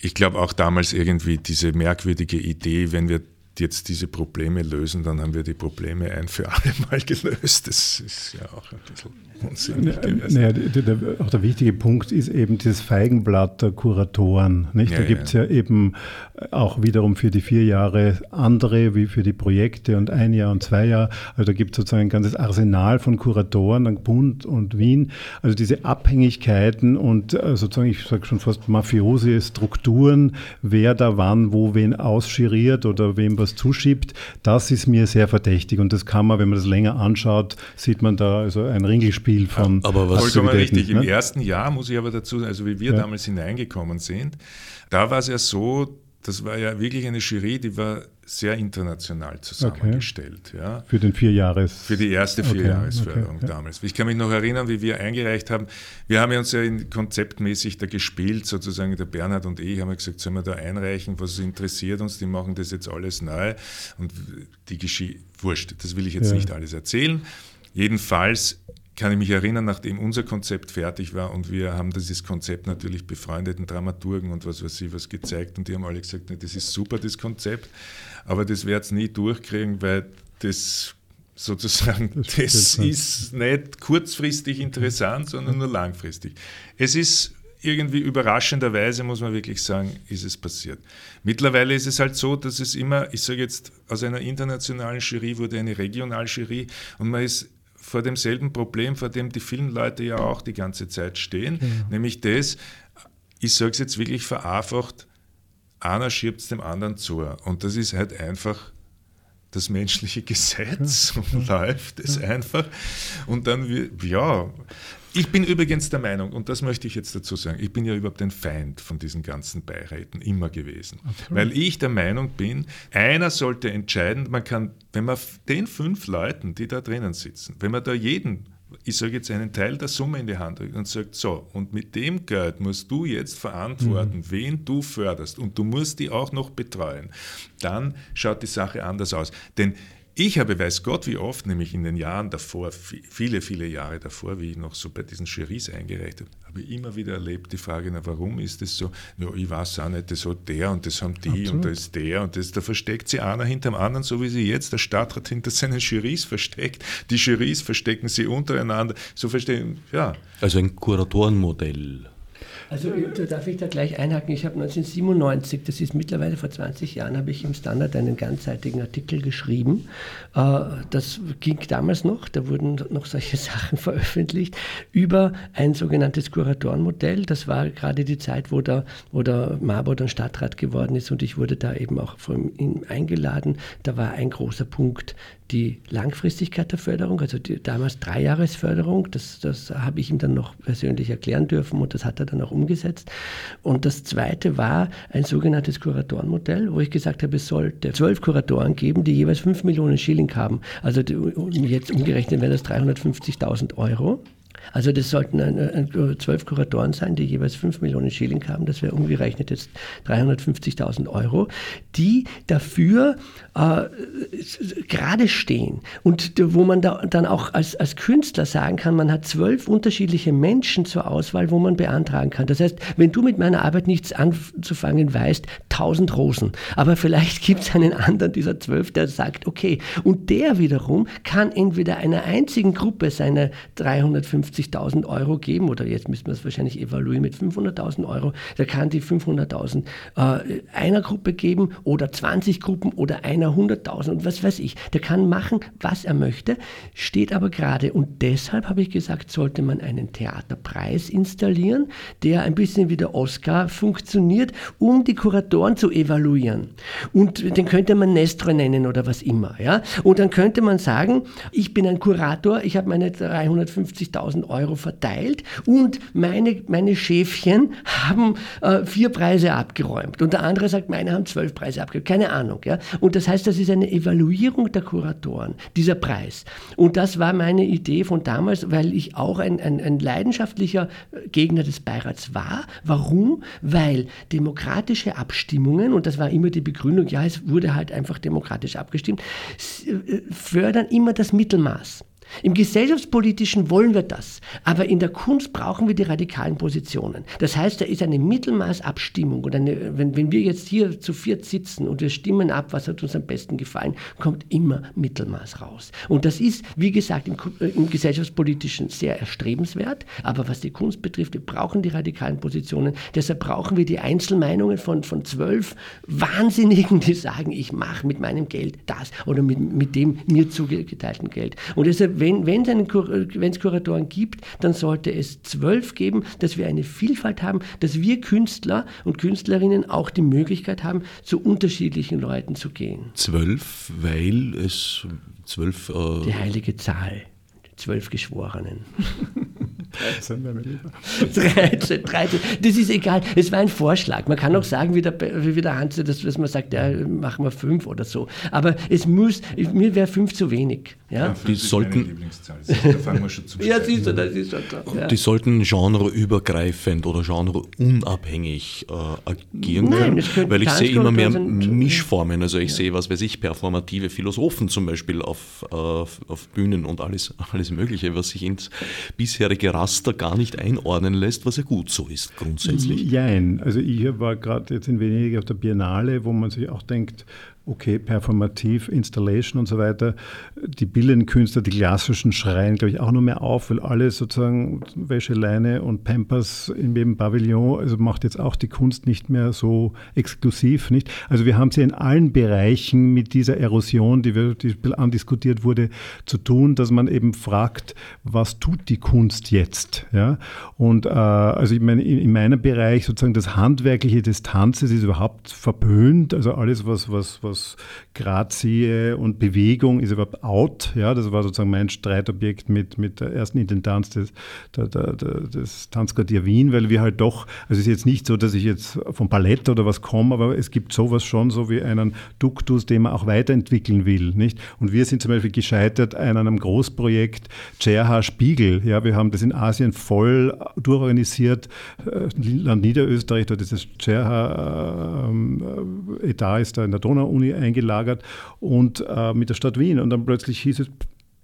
ich glaube auch damals irgendwie diese merkwürdige Idee, wenn wir jetzt diese Probleme lösen, dann haben wir die Probleme ein für alle Mal gelöst. Das ist ja auch ein bisschen unsinnig gewesen. Naja, der, der, auch der wichtige Punkt ist eben dieses Feigenblatt der Kuratoren. Nicht? Ja, da gibt es ja. ja. eben auch wiederum für die vier Jahre andere wie für die Projekte und ein Jahr und zwei Jahre. Also da gibt es sozusagen ein ganzes Arsenal von Kuratoren an Bund und Wien. Also diese Abhängigkeiten und äh, sozusagen, ich sage schon fast mafiose Strukturen, wer da wann, wo wen ausschiriert oder wem was zuschiebt, das ist mir sehr verdächtig. Und das kann man, wenn man das länger anschaut, sieht man da also ein Ringelspiel von aber was Vollkommen richtig. Ne? Im ersten Jahr muss ich aber dazu, also wie wir ja. damals hineingekommen sind, da war es ja so, das war ja wirklich eine Jury, die war sehr international zusammengestellt. Okay. Ja. Für den Vierjahres... Für die erste Vierjahresförderung okay, okay, damals. Ich kann mich noch erinnern, wie wir eingereicht haben. Wir haben ja uns ja konzeptmäßig da gespielt, sozusagen der Bernhard und ich haben ja gesagt, sollen wir da einreichen, was interessiert uns, die machen das jetzt alles neu. Und die Geschichte, wurscht, das will ich jetzt ja. nicht alles erzählen. Jedenfalls kann ich mich erinnern, nachdem unser Konzept fertig war und wir haben dieses Konzept natürlich befreundeten Dramaturgen und was weiß ich was gezeigt und die haben alle gesagt, nee, das ist super, das Konzept, aber das wird es nie durchkriegen, weil das sozusagen, das, das ist nicht kurzfristig interessant, sondern nur langfristig. Es ist irgendwie überraschenderweise, muss man wirklich sagen, ist es passiert. Mittlerweile ist es halt so, dass es immer, ich sage jetzt, aus einer internationalen Jury wurde eine Regionaljury und man ist vor demselben Problem, vor dem die vielen Leute ja auch die ganze Zeit stehen, genau. nämlich das, ich sage es jetzt wirklich vereinfacht, einer schiebt es dem anderen zu. Und das ist halt einfach das menschliche Gesetz ja, und ja, läuft es ja. einfach. Und dann, ja, ich bin übrigens der Meinung, und das möchte ich jetzt dazu sagen, ich bin ja überhaupt ein Feind von diesen ganzen Beiräten immer gewesen. Absolut. Weil ich der Meinung bin, einer sollte entscheiden, man kann, wenn man den fünf Leuten, die da drinnen sitzen, wenn man da jeden ich sage jetzt einen Teil der Summe in die Hand und sagt, so, und mit dem Geld musst du jetzt verantworten, mhm. wen du förderst und du musst die auch noch betreuen, dann schaut die Sache anders aus. Denn ich habe, weiß Gott, wie oft, nämlich in den Jahren davor, viele, viele Jahre davor, wie ich noch so bei diesen Juries eingereicht habe, habe ich immer wieder erlebt die Frage, na, warum ist das so? Ja, ich weiß auch nicht, das hat der und das haben die Absolut. und das ist der und das, da versteckt sich einer hinter dem anderen, so wie sie jetzt der Stadtrat hinter seinen Juries versteckt. Die Juries verstecken sie untereinander. So verstehen, ja. Also ein Kuratorenmodell. Also da darf ich da gleich einhaken. Ich habe 1997, das ist mittlerweile vor 20 Jahren, habe ich im Standard einen ganzseitigen Artikel geschrieben. Äh, das ging damals noch, da wurden noch solche Sachen veröffentlicht, über ein sogenanntes Kuratorenmodell. Das war gerade die Zeit, wo der, wo der Marburg dann Stadtrat geworden ist und ich wurde da eben auch von ihm eingeladen. Da war ein großer Punkt die Langfristigkeit der Förderung, also die damals Dreijahresförderung, das, das habe ich ihm dann noch persönlich erklären dürfen und das hat er dann auch umgesetzt. Und das zweite war ein sogenanntes Kuratorenmodell, wo ich gesagt habe, es sollte zwölf Kuratoren geben, die jeweils fünf Millionen Schilling haben. Also die, jetzt umgerechnet wären das 350.000 Euro. Also das sollten zwölf Kuratoren sein, die jeweils 5 Millionen Schilling haben, das wäre umgerechnet jetzt 350.000 Euro, die dafür äh, gerade stehen. Und wo man da, dann auch als, als Künstler sagen kann, man hat zwölf unterschiedliche Menschen zur Auswahl, wo man beantragen kann. Das heißt, wenn du mit meiner Arbeit nichts anzufangen weißt, 1000 Rosen, aber vielleicht gibt es einen anderen dieser zwölf, der sagt, okay, und der wiederum kann entweder einer einzigen Gruppe seine 350 50.000 Euro geben oder jetzt müssen wir es wahrscheinlich evaluieren mit 500.000 Euro. Der kann die 500.000 äh, einer Gruppe geben oder 20 Gruppen oder einer 100.000 und was weiß ich. Der kann machen, was er möchte, steht aber gerade und deshalb habe ich gesagt, sollte man einen Theaterpreis installieren, der ein bisschen wie der Oscar funktioniert, um die Kuratoren zu evaluieren. Und den könnte man Nestro nennen oder was immer. Ja? Und dann könnte man sagen, ich bin ein Kurator, ich habe meine 350.000 Euro verteilt und meine, meine Schäfchen haben äh, vier Preise abgeräumt und der andere sagt, meine haben zwölf Preise abgeräumt. Keine Ahnung. Ja? Und das heißt, das ist eine Evaluierung der Kuratoren, dieser Preis. Und das war meine Idee von damals, weil ich auch ein, ein, ein leidenschaftlicher Gegner des Beirats war. Warum? Weil demokratische Abstimmungen, und das war immer die Begründung, ja, es wurde halt einfach demokratisch abgestimmt, äh, fördern immer das Mittelmaß. Im gesellschaftspolitischen wollen wir das, aber in der Kunst brauchen wir die radikalen Positionen. Das heißt, da ist eine Mittelmaßabstimmung und eine, wenn, wenn wir jetzt hier zu viert sitzen und wir stimmen ab, was hat uns am besten gefallen, kommt immer Mittelmaß raus. Und das ist, wie gesagt, im, äh, im gesellschaftspolitischen sehr erstrebenswert, aber was die Kunst betrifft, wir brauchen die radikalen Positionen. Deshalb brauchen wir die Einzelmeinungen von, von zwölf Wahnsinnigen, die sagen, ich mache mit meinem Geld das oder mit, mit dem mir zugeteilten Geld. Und deshalb wenn es Kuratoren gibt, dann sollte es zwölf geben, dass wir eine Vielfalt haben, dass wir Künstler und Künstlerinnen auch die Möglichkeit haben, zu unterschiedlichen Leuten zu gehen. Zwölf, weil es zwölf. Äh die heilige Zahl, zwölf Geschworenen. 13 wäre mir lieber. 13, 13. Das ist egal. Es war ein Vorschlag. Man kann auch sagen, wie der, wie der Hans, dass, dass man sagt, ja, machen wir fünf oder so. Aber es muss, mir wäre fünf zu wenig. Ja, die sollten. ja, siehst du, das ist schon so. Ja. Die sollten genreübergreifend oder genreunabhängig äh, agieren Nein, können, weil ich sehe immer mehr Mischformen. Also ich ja. sehe, was weiß ich, performative Philosophen zum Beispiel auf, auf, auf Bühnen und alles, alles Mögliche, was sich ins bisherige Raster gar nicht einordnen lässt, was ja gut so ist grundsätzlich. Jein. Also ich war gerade jetzt in Venedig auf der Biennale, wo man sich auch denkt, okay, performativ, Installation und so weiter. Die bildenden Künstler, die klassischen schreien, glaube ich, auch noch mehr auf, weil alle sozusagen Wäscheleine und Pampers in jedem Pavillon, also macht jetzt auch die Kunst nicht mehr so exklusiv, nicht? Also wir haben es ja in allen Bereichen mit dieser Erosion, die, wir, die andiskutiert wurde, zu tun, dass man eben fragt, was tut die Kunst jetzt? Ja? Und äh, also ich meine, in, in meinem Bereich sozusagen das Handwerkliche des Tanzes ist überhaupt verpönt, also alles, was, was, was aus Grazie und Bewegung ist überhaupt out. Ja, das war sozusagen mein Streitobjekt mit, mit der ersten Intendanz des, der, der, des Tanzquartier Wien, weil wir halt doch, also es ist jetzt nicht so, dass ich jetzt vom Ballett oder was komme, aber es gibt sowas schon so wie einen Duktus, den man auch weiterentwickeln will. Nicht? Und wir sind zum Beispiel gescheitert an einem Großprojekt CRH Spiegel. Ja, wir haben das in Asien voll durchorganisiert. Äh, Land Niederösterreich, dort ist das äh, ähm, Etat ist da in der Donau-Uni eingelagert und äh, mit der Stadt Wien. Und dann plötzlich hieß es,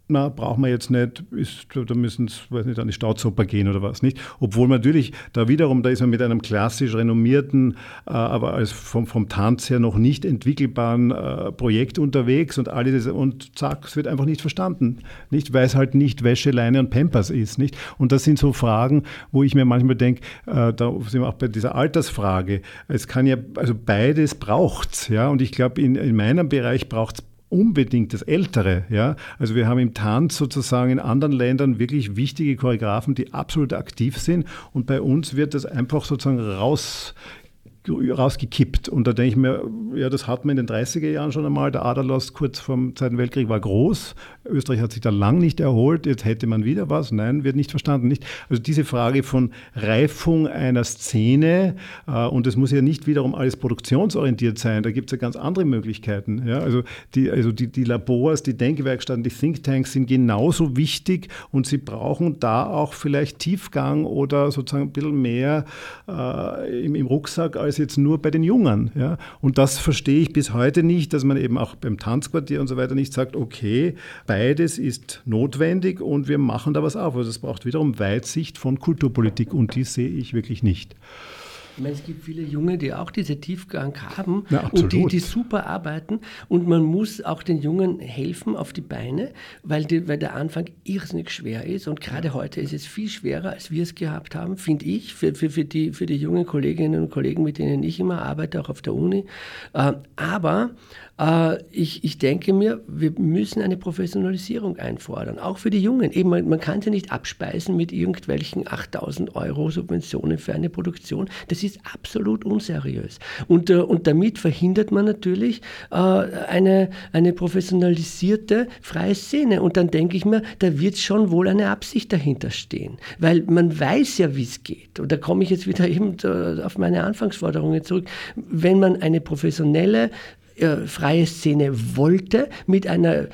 na, brauchen wir jetzt nicht, ist, da müssen es, weiß nicht, an die Staudsoper gehen oder was, nicht? Obwohl natürlich, da wiederum, da ist man mit einem klassisch renommierten, äh, aber als vom, vom Tanz her noch nicht entwickelbaren äh, Projekt unterwegs und alles, und zack, es wird einfach nicht verstanden, nicht? Weil es halt nicht Wäsche, Leine und Pampers ist, nicht? Und das sind so Fragen, wo ich mir manchmal denke, äh, da sind wir auch bei dieser Altersfrage, es kann ja, also beides braucht's, ja? Und ich glaube, in, in meinem Bereich braucht es unbedingt das Ältere. Ja? Also wir haben im Tanz sozusagen in anderen Ländern wirklich wichtige Choreografen, die absolut aktiv sind und bei uns wird das einfach sozusagen raus rausgekippt. Und da denke ich mir, ja, das hat man in den 30er Jahren schon einmal. Der Aderlost kurz vom Zweiten Weltkrieg war groß. Österreich hat sich da lang nicht erholt. Jetzt hätte man wieder was. Nein, wird nicht verstanden. Nicht. Also diese Frage von Reifung einer Szene, äh, und es muss ja nicht wiederum alles produktionsorientiert sein. Da gibt es ja ganz andere Möglichkeiten. Ja, also die, also die, die Labors, die Denkwerkstätten, die Thinktanks sind genauso wichtig und sie brauchen da auch vielleicht Tiefgang oder sozusagen ein bisschen mehr äh, im, im Rucksack als als jetzt nur bei den Jungen. Ja? Und das verstehe ich bis heute nicht, dass man eben auch beim Tanzquartier und so weiter nicht sagt, okay, beides ist notwendig und wir machen da was auf. Also es braucht wiederum Weitsicht von Kulturpolitik und die sehe ich wirklich nicht. Ich meine, es gibt viele Junge, die auch diese Tiefgang haben ja, und die, die super arbeiten. Und man muss auch den Jungen helfen auf die Beine, weil, die, weil der Anfang irrsinnig schwer ist. Und gerade heute ist es viel schwerer, als wir es gehabt haben, finde ich, für, für, für, die, für die jungen Kolleginnen und Kollegen, mit denen ich immer arbeite, auch auf der Uni. Äh, aber ich, ich denke mir, wir müssen eine Professionalisierung einfordern, auch für die Jungen. Eben, man, man kann sie nicht abspeisen mit irgendwelchen 8000 Euro Subventionen für eine Produktion. Das ist absolut unseriös. Und, äh, und damit verhindert man natürlich äh, eine, eine professionalisierte freie Szene. Und dann denke ich mir, da wird schon wohl eine Absicht dahinter stehen. Weil man weiß ja, wie es geht. Und da komme ich jetzt wieder eben auf meine Anfangsforderungen zurück. Wenn man eine professionelle äh, freie Szene wollte, mit einer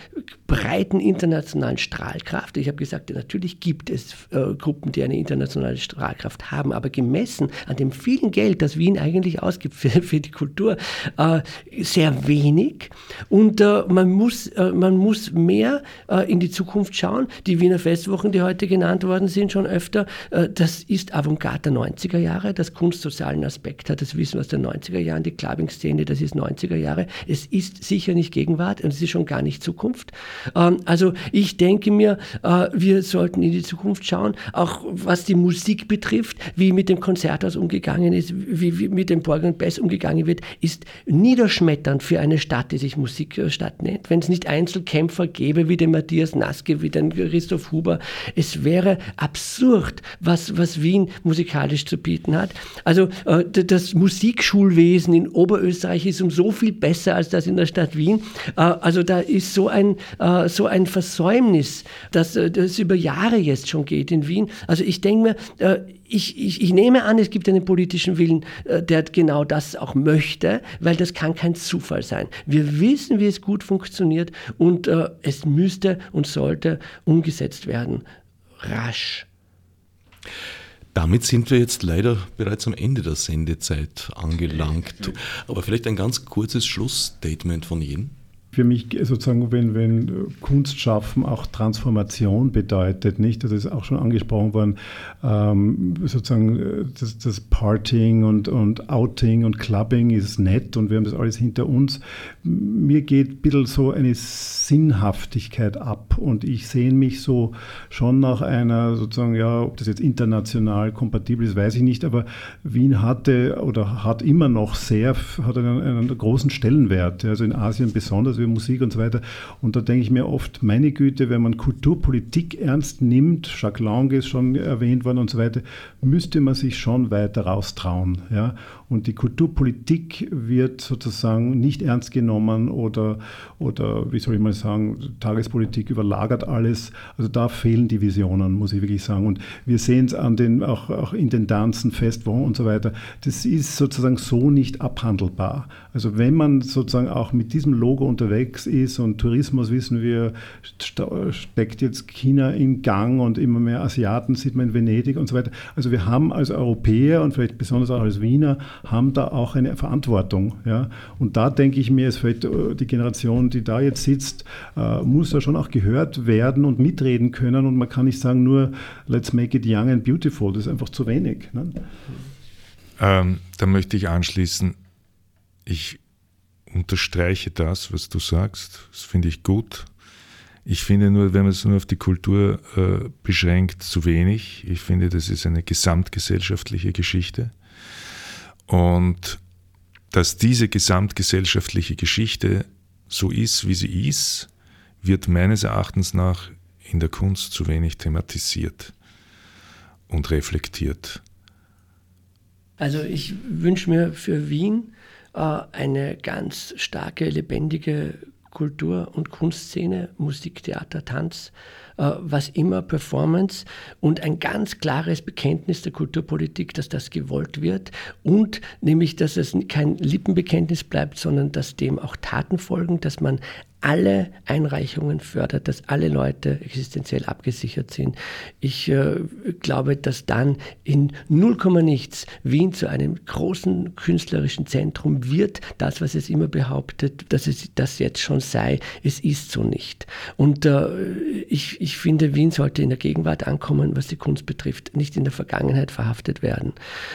breiten internationalen Strahlkraft. Ich habe gesagt, natürlich gibt es äh, Gruppen, die eine internationale Strahlkraft haben, aber gemessen an dem vielen Geld, das Wien eigentlich ausgibt für, für die Kultur, äh, sehr wenig. Und äh, man, muss, äh, man muss mehr in die Zukunft schauen. Die Wiener Festwochen, die heute genannt worden sind, schon öfter, das ist Avantgarde der 90er Jahre. Das kunstsozialen Aspekt hat das Wissen aus den 90er Jahren. Die Clubbing-Szene, das ist 90er Jahre. Es ist sicher nicht Gegenwart und es ist schon gar nicht Zukunft. Ähm, also ich denke mir, äh, wir sollten in die Zukunft schauen, auch was die Musik betrifft, wie mit dem Konzerthaus umgegangen ist, wie, mit dem Borg und Bass umgegangen wird, ist niederschmetternd für eine Stadt, die sich Musikstadt nennt. Wenn es nicht Einzelkämpfer gäbe wie den Matthias Naske, wie den Christoph Huber, es wäre absurd, was, was Wien musikalisch zu bieten hat. Also äh, das Musikschulwesen in Oberösterreich ist um so viel besser besser als das in der Stadt Wien. Äh, also da ist so ein, äh, so ein Versäumnis, dass das über Jahre jetzt schon geht in Wien. Also ich denke mir, ich, ich, ich, nehme an, es gibt einen politischen Willen, der genau das auch möchte, weil das kann kein Zufall sein. Wir wissen, wie es gut funktioniert und es müsste und sollte umgesetzt werden. Rasch. Damit sind wir jetzt leider bereits am Ende der Sendezeit angelangt. Aber vielleicht ein ganz kurzes Schlussstatement von jedem für mich sozusagen, wenn, wenn Kunst schaffen auch Transformation bedeutet, nicht? Das ist auch schon angesprochen worden, ähm, sozusagen das, das Partying und, und Outing und Clubbing ist nett und wir haben das alles hinter uns. Mir geht ein bisschen so eine Sinnhaftigkeit ab und ich sehe mich so schon nach einer sozusagen, ja, ob das jetzt international kompatibel ist, weiß ich nicht, aber Wien hatte oder hat immer noch sehr, hat einen, einen großen Stellenwert, also in Asien besonders wie Musik und so weiter. Und da denke ich mir oft, meine Güte, wenn man Kulturpolitik ernst nimmt, Jacques Lang ist schon erwähnt worden und so weiter, müsste man sich schon weiter raustrauen. Ja? Und die Kulturpolitik wird sozusagen nicht ernst genommen oder, oder, wie soll ich mal sagen, Tagespolitik überlagert alles. Also da fehlen die Visionen, muss ich wirklich sagen. Und wir sehen es an den, auch, auch in den Tanzen, Festwochen und so weiter. Das ist sozusagen so nicht abhandelbar. Also wenn man sozusagen auch mit diesem Logo unterwegs ist und Tourismus, wissen wir, steckt jetzt China in Gang und immer mehr Asiaten sieht man in Venedig und so weiter. Also wir haben als Europäer und vielleicht besonders auch als Wiener haben da auch eine Verantwortung. Ja? Und da denke ich mir, es fällt äh, die Generation, die da jetzt sitzt, äh, muss da schon auch gehört werden und mitreden können. Und man kann nicht sagen, nur let's make it young and beautiful. Das ist einfach zu wenig. Ne? Ähm, da möchte ich anschließen, ich unterstreiche das, was du sagst. Das finde ich gut. Ich finde nur, wenn man es nur auf die Kultur äh, beschränkt, zu wenig. Ich finde, das ist eine gesamtgesellschaftliche Geschichte. Und dass diese gesamtgesellschaftliche Geschichte so ist, wie sie ist, wird meines Erachtens nach in der Kunst zu wenig thematisiert und reflektiert. Also ich wünsche mir für Wien eine ganz starke, lebendige Kultur- und Kunstszene, Musik, Theater, Tanz, äh, was immer Performance und ein ganz klares Bekenntnis der Kulturpolitik, dass das gewollt wird und nämlich, dass es kein Lippenbekenntnis bleibt, sondern dass dem auch Taten folgen, dass man alle Einreichungen fördert, dass alle Leute existenziell abgesichert sind. Ich äh, glaube, dass dann in 0, nichts Wien zu einem großen künstlerischen Zentrum wird. Das, was es immer behauptet, dass es das jetzt schon sei, es ist so nicht. Und äh, ich, ich finde, Wien sollte in der Gegenwart ankommen, was die Kunst betrifft, nicht in der Vergangenheit verhaftet werden,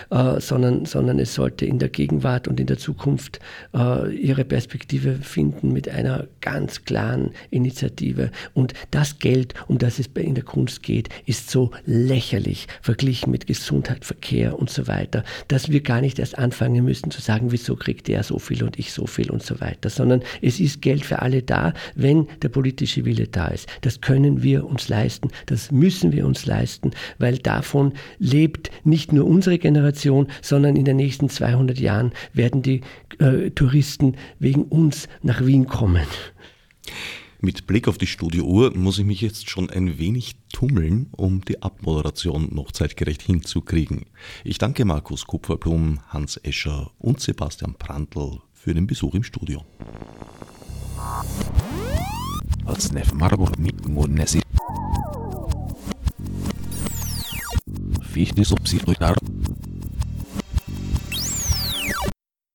äh, sondern, sondern es sollte in der Gegenwart und in der Zukunft äh, ihre Perspektive finden mit einer ganz ganz klaren Initiative. Und das Geld, um das es in der Kunst geht, ist so lächerlich verglichen mit Gesundheit, Verkehr und so weiter, dass wir gar nicht erst anfangen müssen zu sagen, wieso kriegt der so viel und ich so viel und so weiter, sondern es ist Geld für alle da, wenn der politische Wille da ist. Das können wir uns leisten, das müssen wir uns leisten, weil davon lebt nicht nur unsere Generation, sondern in den nächsten 200 Jahren werden die äh, Touristen wegen uns nach Wien kommen. Mit Blick auf die Studiouhr muss ich mich jetzt schon ein wenig tummeln, um die Abmoderation noch zeitgerecht hinzukriegen. Ich danke Markus Kupferblum, Hans Escher und Sebastian Prantl für den Besuch im Studio. Fichte subsidiar